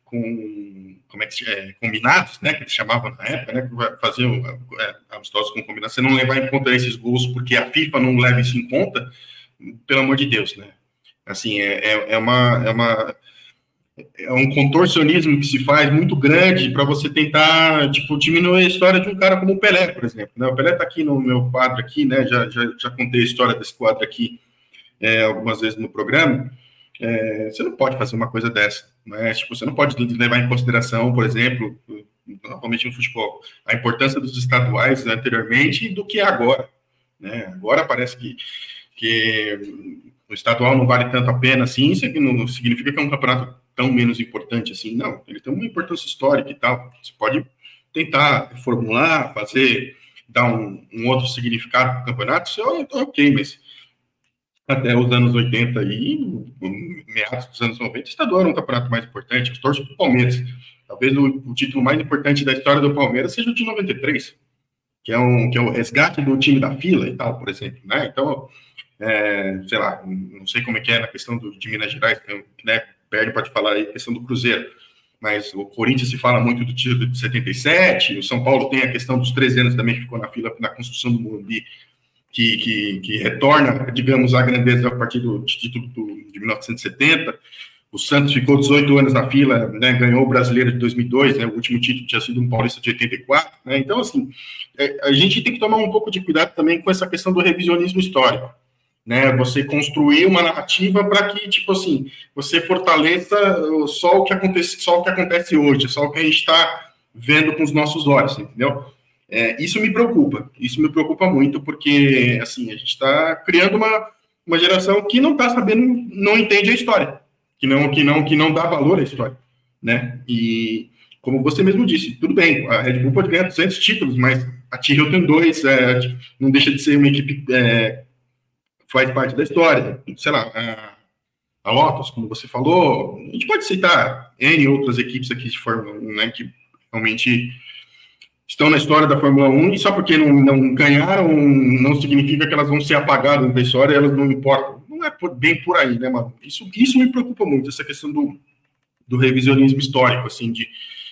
com como é que é, combinados, né, que eles chamavam na época, né, que faziam é, amistosos com combinados, você não levar em conta esses gols porque a FIFA não leva isso em conta, pelo amor de Deus, né? Assim, é, é, é uma, é uma é um contorcionismo que se faz muito grande para você tentar, tipo, diminuir a história de um cara como o Pelé, por exemplo. Né? O Pelé está aqui no meu quadro aqui, né? Já, já, já contei a história desse quadro aqui é, algumas vezes no programa. É, você não pode fazer uma coisa dessa, né? Tipo, você não pode levar em consideração, por exemplo, novamente no futebol, a importância dos estaduais anteriormente do que é agora. Né? Agora parece que, que o estadual não vale tanto a pena assim, isso não significa que é um campeonato tão menos importante assim. Não, ele tem uma importância histórica e tal. Você pode tentar formular, fazer, dar um, um outro significado para o campeonato, isso é ok, mas até os anos 80 e meados dos anos 90, o estadual era um campeonato mais importante. Eu torço para o Palmeiras. Talvez o, o, título mais importante da história do Palmeiras seja o de 93, que é, um, que é o resgate do time da fila e tal, por exemplo. Né? Então, é, sei lá, não sei como é que é na questão do, de Minas Gerais, né? Perde pode falar aí questão do Cruzeiro, mas o Corinthians se fala muito do título de 77, o São Paulo tem a questão dos 13 anos também que ficou na fila na construção do Morumbi, que, que, que retorna, digamos, à grandeza a partir do título do, de 1970. O Santos ficou 18 anos na fila, né, ganhou o Brasileiro de 2002, né, o último título tinha sido um Paulista de 84. Né, então, assim, é, a gente tem que tomar um pouco de cuidado também com essa questão do revisionismo histórico né? Você construir uma narrativa para que, tipo assim, você fortaleça só o que acontece, só o que acontece hoje, só o que a gente está vendo com os nossos olhos, entendeu? É, isso me preocupa, isso me preocupa muito, porque assim, a gente está criando uma, uma geração que não está sabendo, não entende a história, que não, que não, que não dá valor à história, né? E como você mesmo disse, tudo bem, a Red Bull pode ganhar 200 títulos, mas a Tyrrell tem dois, é, não deixa de ser uma equipe é, faz parte da história. Sei lá, a, Lotus, como você falou, a gente pode citar N outras equipes aqui de Fórmula 1, né, que realmente estão na história da Fórmula 1 e só porque não, não ganharam não significa que elas vão ser apagadas da história, elas não importam. Não é por, bem por aí, né, mano? Isso, isso me preocupa muito, essa questão do, do revisionismo histórico, assim, de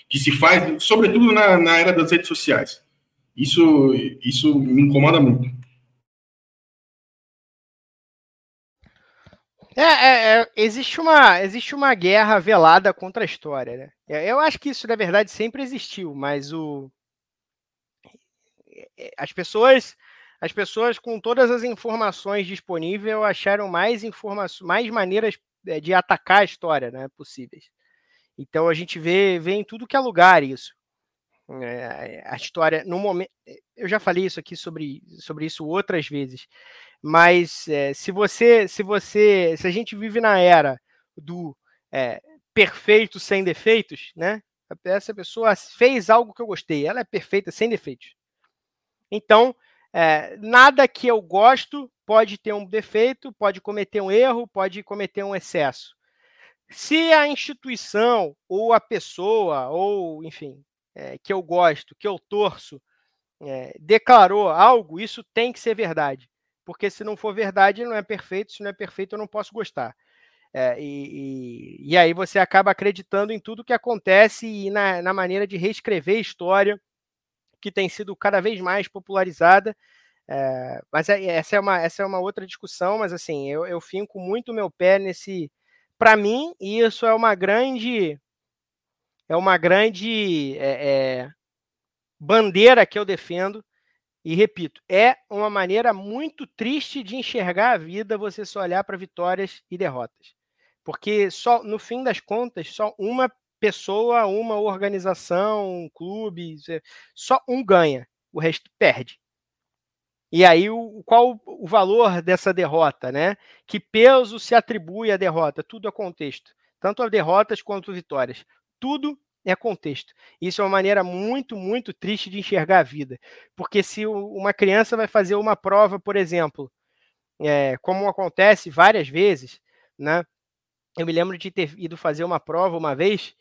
que se faz, sobretudo na, na era das redes sociais. Isso, isso me incomoda muito. É, é, é, existe, uma, existe uma guerra velada contra a história, né? É, eu acho que isso, na verdade, sempre existiu, mas o, é, as pessoas, as pessoas com todas as informações disponíveis acharam mais informações, mais maneiras de atacar a história, né, possíveis. Então a gente vê, vê em tudo que é lugar isso. É, a história, no momento, eu já falei isso aqui sobre, sobre isso outras vezes. Mas é, se você, se você, se a gente vive na era do é, perfeito sem defeitos, né? Essa pessoa fez algo que eu gostei, ela é perfeita sem defeitos. Então, nada que eu gosto pode ter um defeito, pode cometer um erro, pode cometer um excesso. Se a instituição ou a pessoa, ou enfim, é, que eu gosto, que eu torço, é, declarou algo, isso tem que ser verdade porque se não for verdade, não é perfeito, se não é perfeito, eu não posso gostar. É, e, e, e, aí você acaba acreditando em tudo que acontece e na, na maneira de reescrever a história, que tem sido cada vez mais popularizada. É, mas essa, é uma, essa é uma outra discussão, mas assim, eu, eu finco muito meu pé nesse. Para mim, isso é uma grande. É uma grande é, é bandeira que eu defendo e repito, é uma maneira muito triste de enxergar a vida você só olhar para vitórias e derrotas. Porque só no fim das contas, só uma pessoa, uma organização, um clube, só um ganha, o resto perde. E aí, o, qual o valor dessa derrota, né? Que peso se atribui à derrota? Tudo é contexto. Tanto as derrotas quanto vitórias. Tudo é contexto. Isso é uma maneira muito, muito triste de enxergar a vida. Porque se uma criança vai fazer uma prova, por exemplo, é, como acontece várias vezes, né? Eu me lembro de ter ido fazer uma prova uma vez,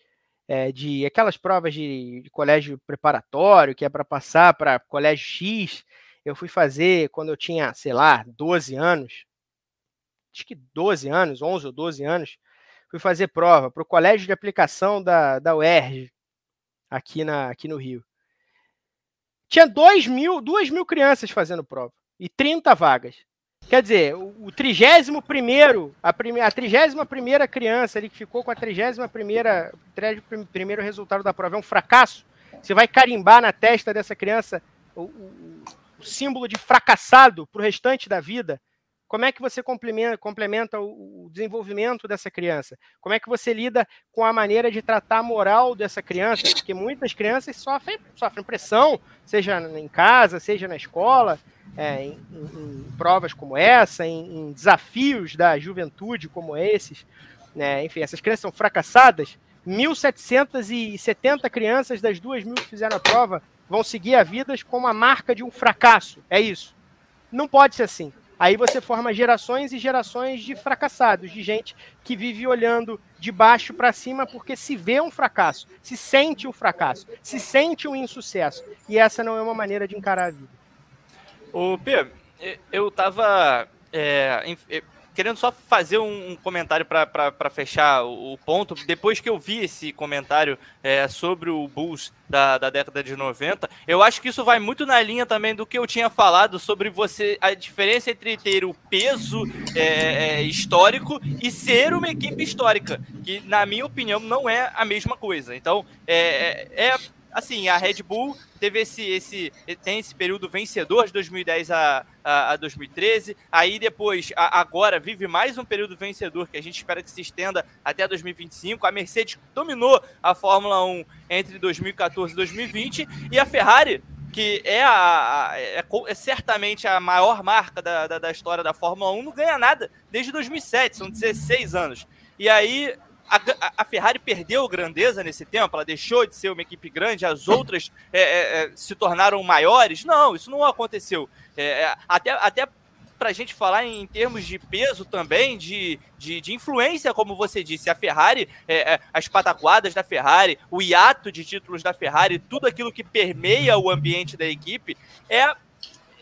é, de aquelas provas de, de colégio preparatório, que é para passar para colégio X. Eu fui fazer quando eu tinha, sei lá, 12 anos. Acho que 12 anos, 11 ou 12 anos fui fazer prova para o colégio de aplicação da, da UERJ, aqui, na, aqui no Rio. Tinha 2 mil, 2 mil crianças fazendo prova e 30 vagas. Quer dizer, o, o 31 a, prime, a 31 criança ali que ficou com a 31 primeiro resultado da prova é um fracasso. Você vai carimbar na testa dessa criança o, o, o símbolo de fracassado para o restante da vida. Como é que você complementa, complementa o, desenvolvimento dessa criança? Como é que você lida com a maneira de tratar a moral dessa criança? Porque muitas crianças sofrem, sofrem pressão, seja em casa, seja na escola, é, em, em, provas como essa, em, em, desafios da juventude como esses. Né? Enfim, essas crianças são fracassadas. 1.770 crianças das duas mil que fizeram a prova vão seguir a vida com a marca de um fracasso. É isso. Não pode ser assim. Aí você forma gerações e gerações de fracassados, de gente que vive olhando de baixo para cima porque se vê um fracasso, se sente um fracasso, se sente um insucesso. E essa não é uma maneira de encarar a vida. O P, eu tava é, querendo só fazer um comentário para fechar o ponto. Depois que eu vi esse comentário é, sobre o Bulls da, da década de 90, eu acho que isso vai muito na linha também do que eu tinha falado sobre você a diferença entre ter o peso é, é, histórico e ser uma equipe histórica, que na minha opinião não é a mesma coisa. Então, é, é, é assim, a Red Bull teve esse, esse tem esse período vencedor de 2010 a, a, a 2013, aí depois, a, agora, vive mais um período vencedor que a gente espera que se estenda até 2025. A Mercedes dominou a Fórmula 1 entre 2014 e 2020, e a Ferrari que é, a, é, é, certamente a maior marca da, da, da, história da Fórmula 1, não ganha nada desde 2007, são 16 anos. E aí a, a, Ferrari perdeu grandeza nesse tempo, ela deixou de ser uma equipe grande, as outras é, é, é se tornaram maiores. Não, isso não aconteceu. É, é até, até para a gente falar em termos de peso também, de, de, de influência, como você disse, a Ferrari, é, as pataquadas da Ferrari, o hiato de títulos da Ferrari, tudo aquilo que permeia o ambiente da equipe, é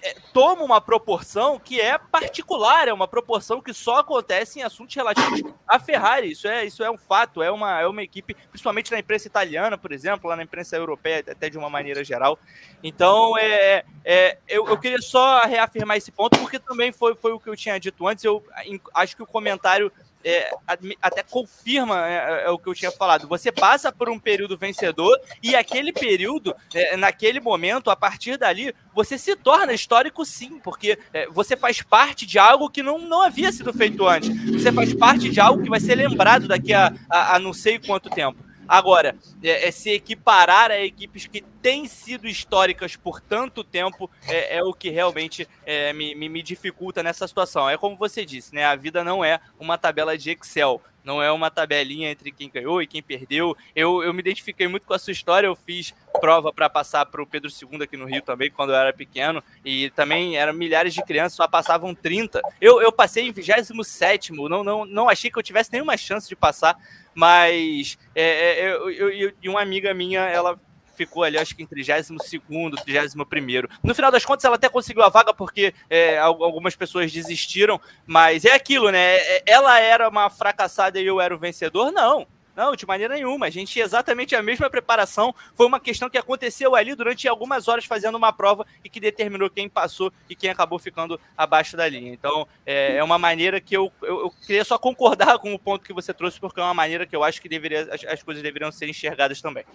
é, toma uma proporção que é particular, é uma proporção que só acontece em assuntos relativos à Ferrari. Isso é, isso é um fato, é uma, é uma equipe, principalmente na imprensa italiana, por exemplo, lá na imprensa europeia, até de uma maneira geral. Então, é, é eu, eu queria só reafirmar esse ponto, porque também foi, foi o que eu tinha dito antes. Eu acho que o comentário é, até confirma é, é, é, o que eu tinha falado. Você passa por um período vencedor e aquele período, é, naquele momento, a partir dali, você se torna histórico sim, porque é, você faz parte de algo que não, não havia sido feito antes. Você faz parte de algo que vai ser lembrado daqui a, a, a não sei quanto tempo. Agora, é, é, se equiparar a equipes que têm sido históricas por tanto tempo é, é o que realmente é, me, me, me, dificulta nessa situação. É como você disse, né? A vida não é uma tabela de Excel, não é uma tabelinha entre quem ganhou e quem perdeu. Eu, eu me identifiquei muito com a sua história, eu fiz prova para passar para o Pedro II aqui no Rio também, quando eu era pequeno, e também eram milhares de crianças, só passavam 30. Eu, eu passei em 27, não, não, não achei que eu tivesse nenhuma chance de passar, mas é, é, eu, eu, eu, e uma amiga minha, ela ficou ali, acho que em 32 31 No final das contas, ela até conseguiu a vaga porque é, algumas pessoas desistiram, mas é aquilo, né? É, ela era uma fracassada e eu era o vencedor? Não. Não, de maneira nenhuma. A gente tinha exatamente a mesma preparação. Foi uma questão que aconteceu ali durante algumas horas fazendo uma prova e que determinou quem passou e quem acabou ficando abaixo da linha. Então, é, é uma maneira que eu, eu, eu, queria só concordar com o ponto que você trouxe, porque é uma maneira que eu acho que deveria, as, as coisas deveriam ser enxergadas também.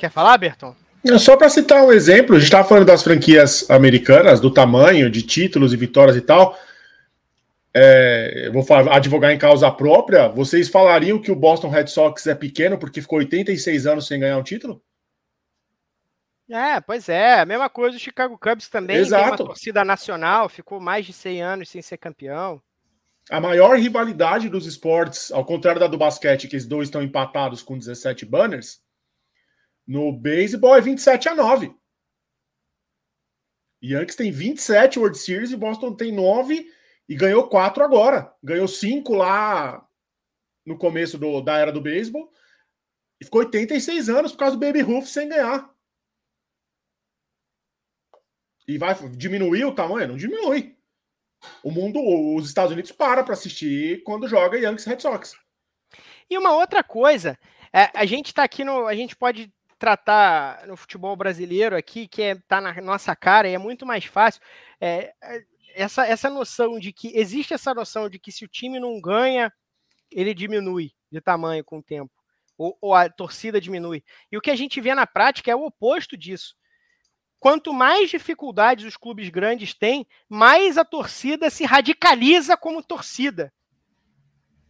Quer falar, Berton? Só para citar um exemplo, a gente estava falando das franquias americanas, do tamanho, de títulos e vitórias e tal é, eu vou falar, advogar em causa própria, vocês falariam que o Boston Red Sox é pequeno porque ficou 86 anos sem ganhar um título? É, pois é, a mesma coisa o Chicago Cubs também Exato. tem uma torcida nacional, ficou mais de 100 anos sem ser campeão. A maior rivalidade dos esportes, ao contrário da do basquete, que os dois estão empatados com 17 banners, no beisebol é 27 a 9. Yankees tem 27 World Series e Boston tem 9 e ganhou 4 agora. Ganhou 5 lá no começo do, da era do beisebol e ficou 86 anos por causa do Baby Ruth sem ganhar. E vai diminuir o tamanho? Não diminui. O mundo, os Estados Unidos para para assistir quando joga Yankees Red Sox. E uma outra coisa, é, a gente está aqui no, a gente pode tratar no futebol brasileiro aqui que é, tá na nossa cara e é muito mais fácil. É, essa, essa noção de que existe essa noção de que se o time não ganha, ele diminui de tamanho com o tempo, ou, ou a torcida diminui. E o que a gente vê na prática é o oposto disso quanto mais dificuldades os clubes grandes têm, mais a torcida se radicaliza como torcida.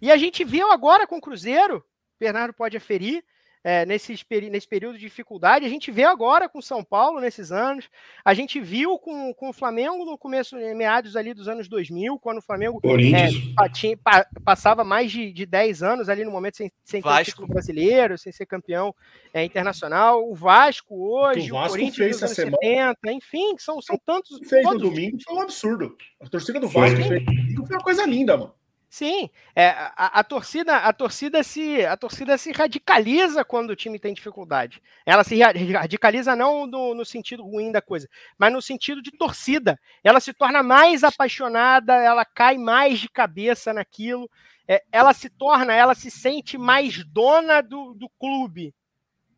E a gente viu agora com o Cruzeiro, Bernardo pode aferir, é, nesse, nesse período de dificuldade. A gente vê agora com São Paulo nesses anos. A gente viu com, com o Flamengo no começo, meados ali dos anos 2000, quando o Flamengo é, tinha, pa, passava mais de, de 10 anos ali no momento sem, sem ter título brasileiro, sem ser campeão é, internacional. O Vasco hoje, o, Vasco o Corinthians dos anos semana... 70, enfim, são, são tantos. Fez no domingo, foi um absurdo. A torcida do Vasco foi, fez, foi uma coisa linda, mano. Sim, é, a, a, torcida, a torcida se, a torcida se radicaliza quando o time tem dificuldade. Ela se radicaliza não no, no, sentido ruim da coisa, mas no sentido de torcida. Ela se torna mais apaixonada, ela cai mais de cabeça naquilo. É, ela se torna, ela se sente mais dona do, do clube,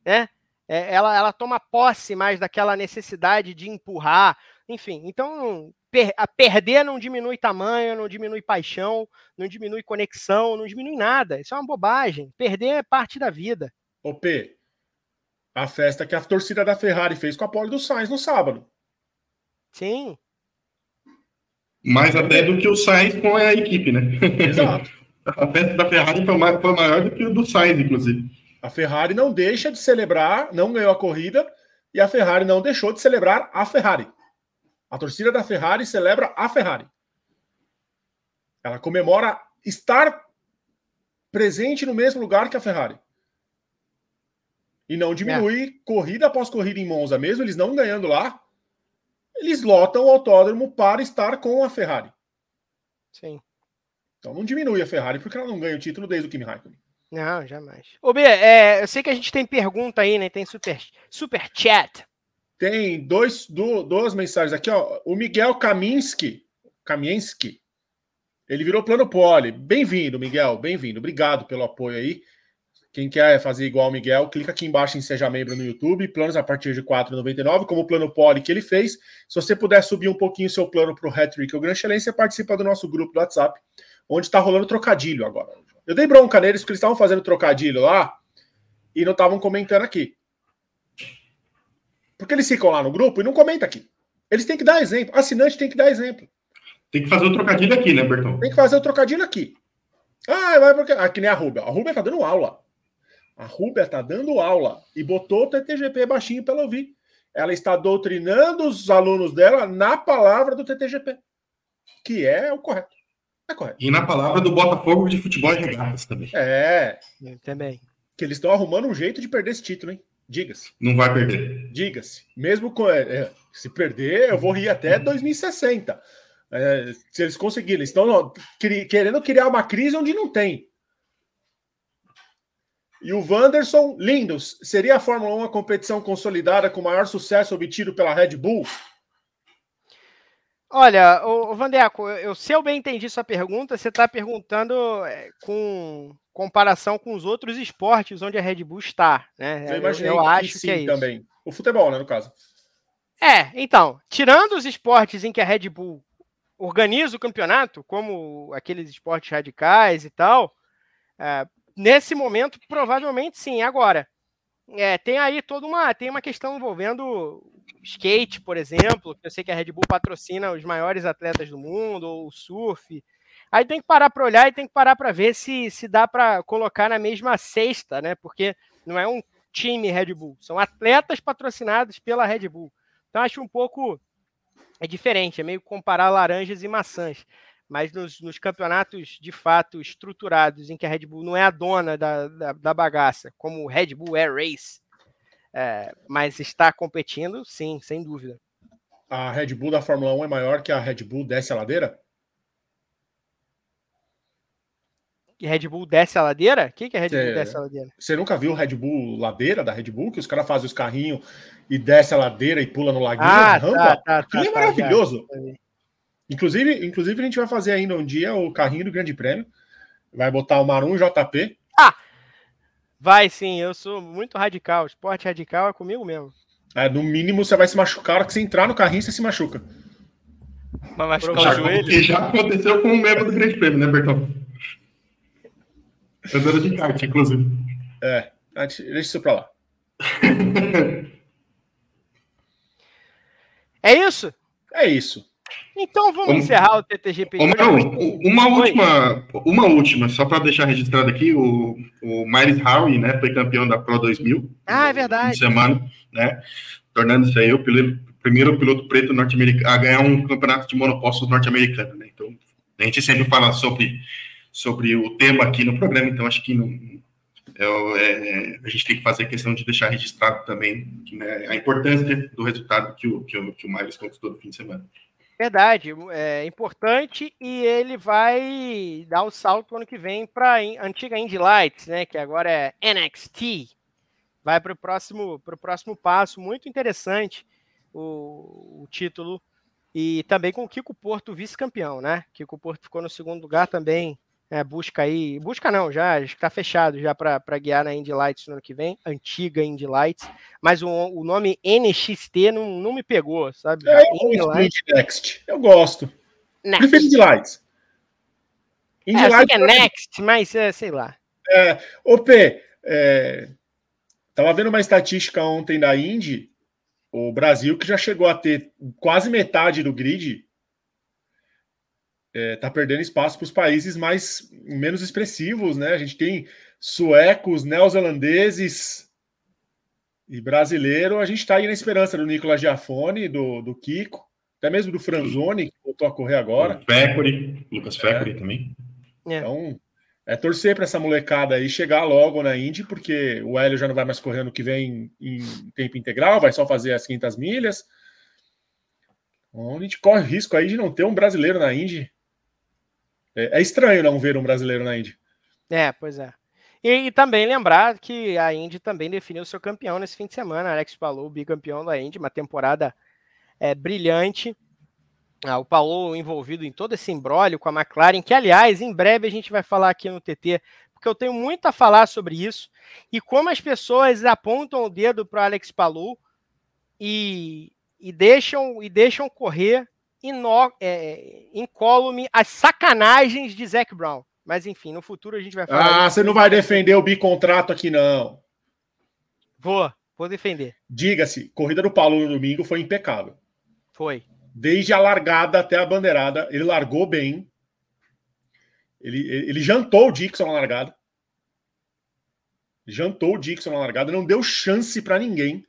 né? É, ela, ela toma posse mais daquela necessidade de empurrar, enfim. Então per, a perder não diminui tamanho, não diminui paixão, não diminui conexão, não diminui nada. Isso é uma bobagem. Perder é parte da vida. Ô P, a festa que a torcida da Ferrari fez com a pole do Sainz no sábado. Sim. Mais até do que o Sainz com a equipe, né? Exato. (laughs) a festa da Ferrari foi maior do que o do Sainz, inclusive. A Ferrari não deixa de celebrar, não ganhou a corrida, e a Ferrari não deixou de celebrar a Ferrari. A torcida da Ferrari celebra a Ferrari. Ela comemora estar presente no mesmo lugar que a Ferrari. E não diminui é. corrida após corrida em Monza, mesmo eles não ganhando lá, eles lotam o autódromo para estar com a Ferrari. Sim. Então não diminui a Ferrari porque ela não ganha o título desde o Kimi Raikkonen. Não, jamais. Ô, B, é, eu sei que a gente tem pergunta aí, né? Tem super, super chat. Tem dois, do, duas mensagens aqui, ó. O Miguel Kaminski, Kaminsky, ele virou plano pole. Bem-vindo, Miguel, bem-vindo. Obrigado pelo apoio aí. Quem quer fazer igual o Miguel, clica aqui embaixo em Seja Membro no YouTube, planos a partir de R$ 4,99, como o plano Poli que ele fez. Se você puder subir um pouquinho seu plano para o Hattrick ou Grand Chelem, você participa do nosso grupo do WhatsApp, onde está rolando trocadilho agora. Eu dei bronca neles porque eles estavam fazendo trocadilho lá e não estavam comentando aqui. Porque eles ficam lá no grupo e não comentam aqui. Eles têm que dar exemplo. Assinante tem que dar exemplo. Tem que fazer o trocadilho aqui, né, Bertão? Tem que fazer o trocadilho aqui. Ah, vai porque. Aqui nem a Rubia. A Rubia tá dando aula. A Rubia tá dando aula. E botou o TTGP baixinho para ela ouvir. Ela está doutrinando os alunos dela na palavra do TTGP. Que é o correto. É correto. E na palavra do Botafogo de futebol e regatas também. É. Também. Que eles estão arrumando um jeito de perder esse título, hein? Diga-se. Não vai perder. Diga-se. Mesmo com, é, é se perder, eu vou rir até 2060. É, se eles conseguirem. Eles estão querendo criar uma crise onde não tem. E o Wanderson, lindos. Seria a Fórmula 1 a competição consolidada com maior sucesso obtido pela Red Bull? Olha, o Vandeco, eu, se eu bem entendi sua pergunta, você está perguntando é, com comparação com os outros esportes onde a Red Bull está, né? Eu, eu, eu acho que, sim, que é isso. também. O futebol, né, no caso. É, então, tirando os esportes em que a Red Bull organiza o campeonato, como aqueles esportes radicais e tal, é, nesse momento, provavelmente sim. Agora, é, tem aí toda uma, tem uma questão envolvendo skate, por exemplo, que eu sei que a Red Bull patrocina os maiores atletas do mundo, ou surf. Aí tem que parar para olhar e tem que parar para ver se, se dá para colocar na mesma cesta, né? Porque não é um time Red Bull, são atletas patrocinados pela Red Bull. Então acho um pouco é diferente, é meio comparar laranjas e maçãs. Mas nos, nos, campeonatos de fato estruturados, em que a Red Bull não é a dona da, da, da bagaça, como o Red Bull Air Race, é, mas está competindo, sim, sem dúvida. A Red Bull da Fórmula 1 é maior que a Red Bull desce a ladeira? Que Red Bull desce a ladeira? O que, que é Red Bull é, desce a ladeira? Você nunca viu o Red Bull ladeira da Red Bull? Que os caras fazem os carrinhos e desce a ladeira e pula no laguinho. Ah, rampa? tá, tá, tá, é tá, maravilhoso. Tá, inclusive, inclusive, a gente vai fazer ainda um dia o carrinho do Grande Prêmio. Vai botar o Marum JP. Ah! Vai sim, eu sou muito radical. Esporte radical é comigo mesmo. É, no mínimo você vai se machucar. A hora que você entrar no carrinho, você se machuca. Mas machucar o joelho? Que já aconteceu com um membro do Grande Prêmio, né, Bertão? Andando de kart, inclusive. É, deixa isso pra lá. (laughs) é isso? É isso. Então vamos um, encerrar o TTGP. Uma, última, uma última, só para deixar registrado aqui, o, o Miles Howie, né, foi campeão da Pro 2000. Ah, é verdade. Semana, né, tornando-se aí o primeiro piloto preto norte-americano a ganhar um campeonato de monopostos norte-americano, né? Então, a gente sempre fala sobre sobre o tema aqui no programa, então acho que não, é, é, a gente tem que fazer questão de deixar registrado também né, a importância do resultado que o, que o, que o Miles conquistou no fim de semana. Verdade, é importante e ele vai dar o salto ano que vem para a antiga Indy Lights, né, que agora é NXT. Vai para o próximo, próximo passo, muito interessante o, o título. E também com o Kiko Porto vice-campeão, né? Kiko Porto ficou no segundo lugar também, é, busca aí, busca não, já está fechado já para guiar na Indy Lights no ano que vem, antiga Indy Lights, mas o, o nome NXT não, não me pegou, sabe? É, Indy Lights. Next, eu gosto. Next. Prefiro Indy Lights. Indy é, Lights é Next, mas é, sei lá. É, ô P, é, tava vendo uma estatística ontem da Indy, o Brasil que já chegou a ter quase metade do grid está é, tá perdendo espaço para os países mais menos expressivos, né? A gente tem suecos, neozelandeses e brasileiro. A gente está aí na esperança do Nicolas Giafone, do, do Kiko, até mesmo do Franzoni, que voltou a correr agora. Fecuri, Lucas Fecuri é. também. É. Então, é torcer para essa molecada aí chegar logo na Indy, porque o Hélio já não vai mais correr no que vem em tempo integral, vai só fazer as 500 milhas. Então, a gente corre risco aí de não ter um brasileiro na Indy é, é estranho não ver um brasileiro na Indy. É, pois é. E, e, também lembrar que a Indy também definiu seu campeão nesse fim de semana. Alex Palou, bicampeão da Indy, uma temporada é, brilhante. Ah, o Palou envolvido em todo esse embrólio com a McLaren, que aliás, em breve a gente vai falar aqui no TT, porque eu tenho muito a falar sobre isso e como as pessoas apontam o dedo para Alex Palou e, e deixam e deixam correr ino, é, incólume as sacanagens de Zac Brown. Mas enfim, no futuro a gente vai falar. Ah, você não vai defender o bicontrato aqui, não. Vou, vou defender. Diga-se, corrida do Paulo no domingo foi impecável. Foi. Desde a largada até a bandeirada, ele largou bem. Ele, ele jantou o Dixon na largada. Jantou o Dixon na largada, não deu chance para ninguém.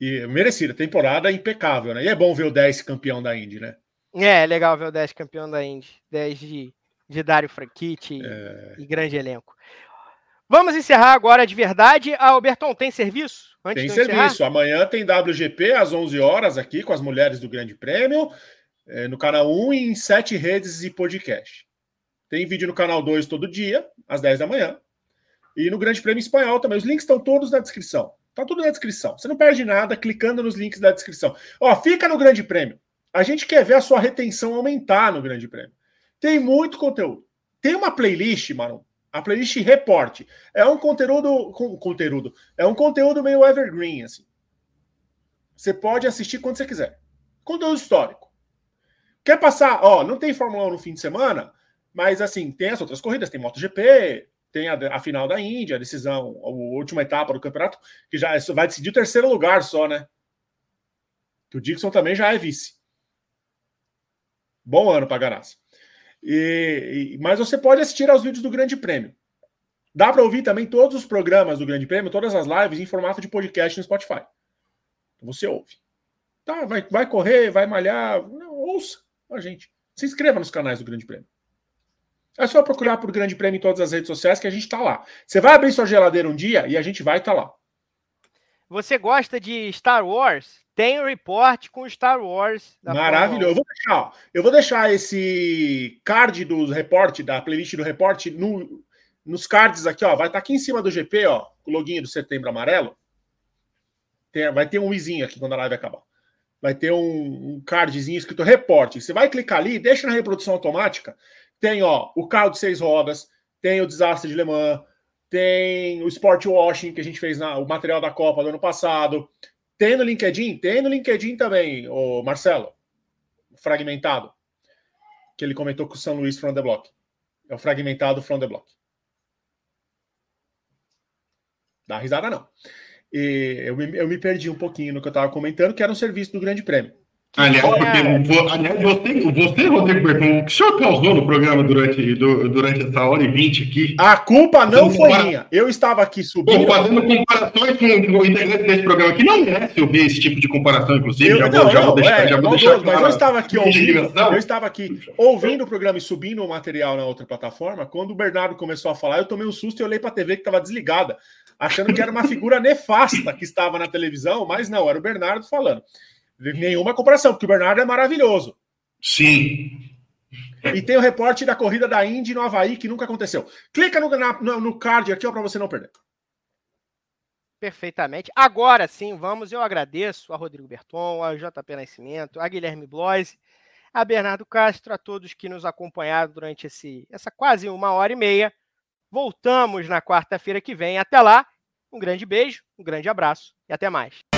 E merecida, temporada impecável, né? E é bom ver o 10 campeão da Indy, né? É, é legal ver o 10 campeão da Indy. 10 de, de Dário Franchitti é... e grande elenco. Vamos encerrar agora de verdade. Ah, Alberton, tem serviço? Antes tem serviço. Encerrar? Amanhã tem WGP às 11 horas aqui com as mulheres do Grande Prêmio, é, no canal 1 em sete redes e podcast. Tem vídeo no canal 2 todo dia, às 10 da manhã. E no Grande Prêmio Espanhol também. Os links estão todos na descrição. Tá tudo na descrição. Você não perde nada clicando nos links da descrição. Ó, fica no Grande Prêmio. A gente quer ver a sua retenção aumentar no Grande Prêmio. Tem muito conteúdo. Tem uma playlist, mano. A playlist Reporte. É um conteúdo. Com, conteúdo. É um conteúdo meio evergreen, assim. Você pode assistir quando você quiser. Conteúdo histórico. Quer passar? Ó, não tem Fórmula 1 no fim de semana, mas assim, tem as outras corridas, tem MotoGP, tem a, a, final da Índia, a decisão, a última etapa do campeonato, que já vai decidir o terceiro lugar só, né? Que o Dixon também já é vice. Bom ano para Ganassi. E, e, mas você pode assistir aos vídeos do Grande Prêmio. Dá para ouvir também todos os programas do Grande Prêmio, todas as lives em formato de podcast no Spotify. Você ouve. Tá, vai, vai correr, vai malhar, não, ouça a gente. Se inscreva nos canais do Grande Prêmio. É só procurar por Grande Prêmio em todas as redes sociais que a gente está lá. Você vai abrir sua geladeira um dia e a gente vai estar tá lá. Você gosta de Star Wars? Tem o um report com Star Wars. Maravilhoso. Eu vou, deixar, eu vou deixar esse card do report, da playlist do report, no, nos cards aqui, ó. Vai estar tá aqui em cima do GP, ó. O loginho do setembro amarelo. Tem, vai ter um izinho aqui quando a live acabar. Vai ter um, um cardzinho escrito reporte. Você vai clicar ali, deixa na reprodução automática. Tem, ó, o carro de seis rodas, tem o desastre de Le Mans, tem o Sport Washing, que a gente fez na, o material da Copa do ano passado. Tem no LinkedIn? Tem no LinkedIn também, o Marcelo. Fragmentado. Que ele comentou com o São Luís from the Block. É o fragmentado from the Block. Dá risada, não. E eu, me, eu me perdi um pouquinho no que eu estava comentando, que era um serviço do Grande Prêmio. Aliás, porque, aliás você, você, Rodrigo Berton, o que o senhor causou no programa durante, do, durante essa hora e vinte aqui? A culpa não foi minha. Eu estava aqui subindo. Pô, fazendo comparações com o integrante desse programa que não merece ouvir esse tipo de comparação, inclusive. Eu, já, não, vou, já não, vou deixar. É, já vou deixar mas eu estava aqui ouvindo. Eu estava aqui ouvindo o programa e subindo o material na outra plataforma. Quando o Bernardo começou a falar, eu tomei um susto e olhei para a TV que estava desligada, achando que era uma figura nefasta que estava na televisão, mas não, era o Bernardo falando. Nenhuma comparação, porque o Bernardo é maravilhoso. Sim. E tem o reporte da corrida da Indy no Havaí, que nunca aconteceu. Clica no, na, no card aqui para você não perder. Perfeitamente. Agora sim, vamos. Eu agradeço a Rodrigo Berton, a JP Nascimento, a Guilherme Bloise, a Bernardo Castro, a todos que nos acompanharam durante esse, essa quase uma hora e meia. Voltamos na quarta-feira que vem. Até lá, um grande beijo, um grande abraço e até mais.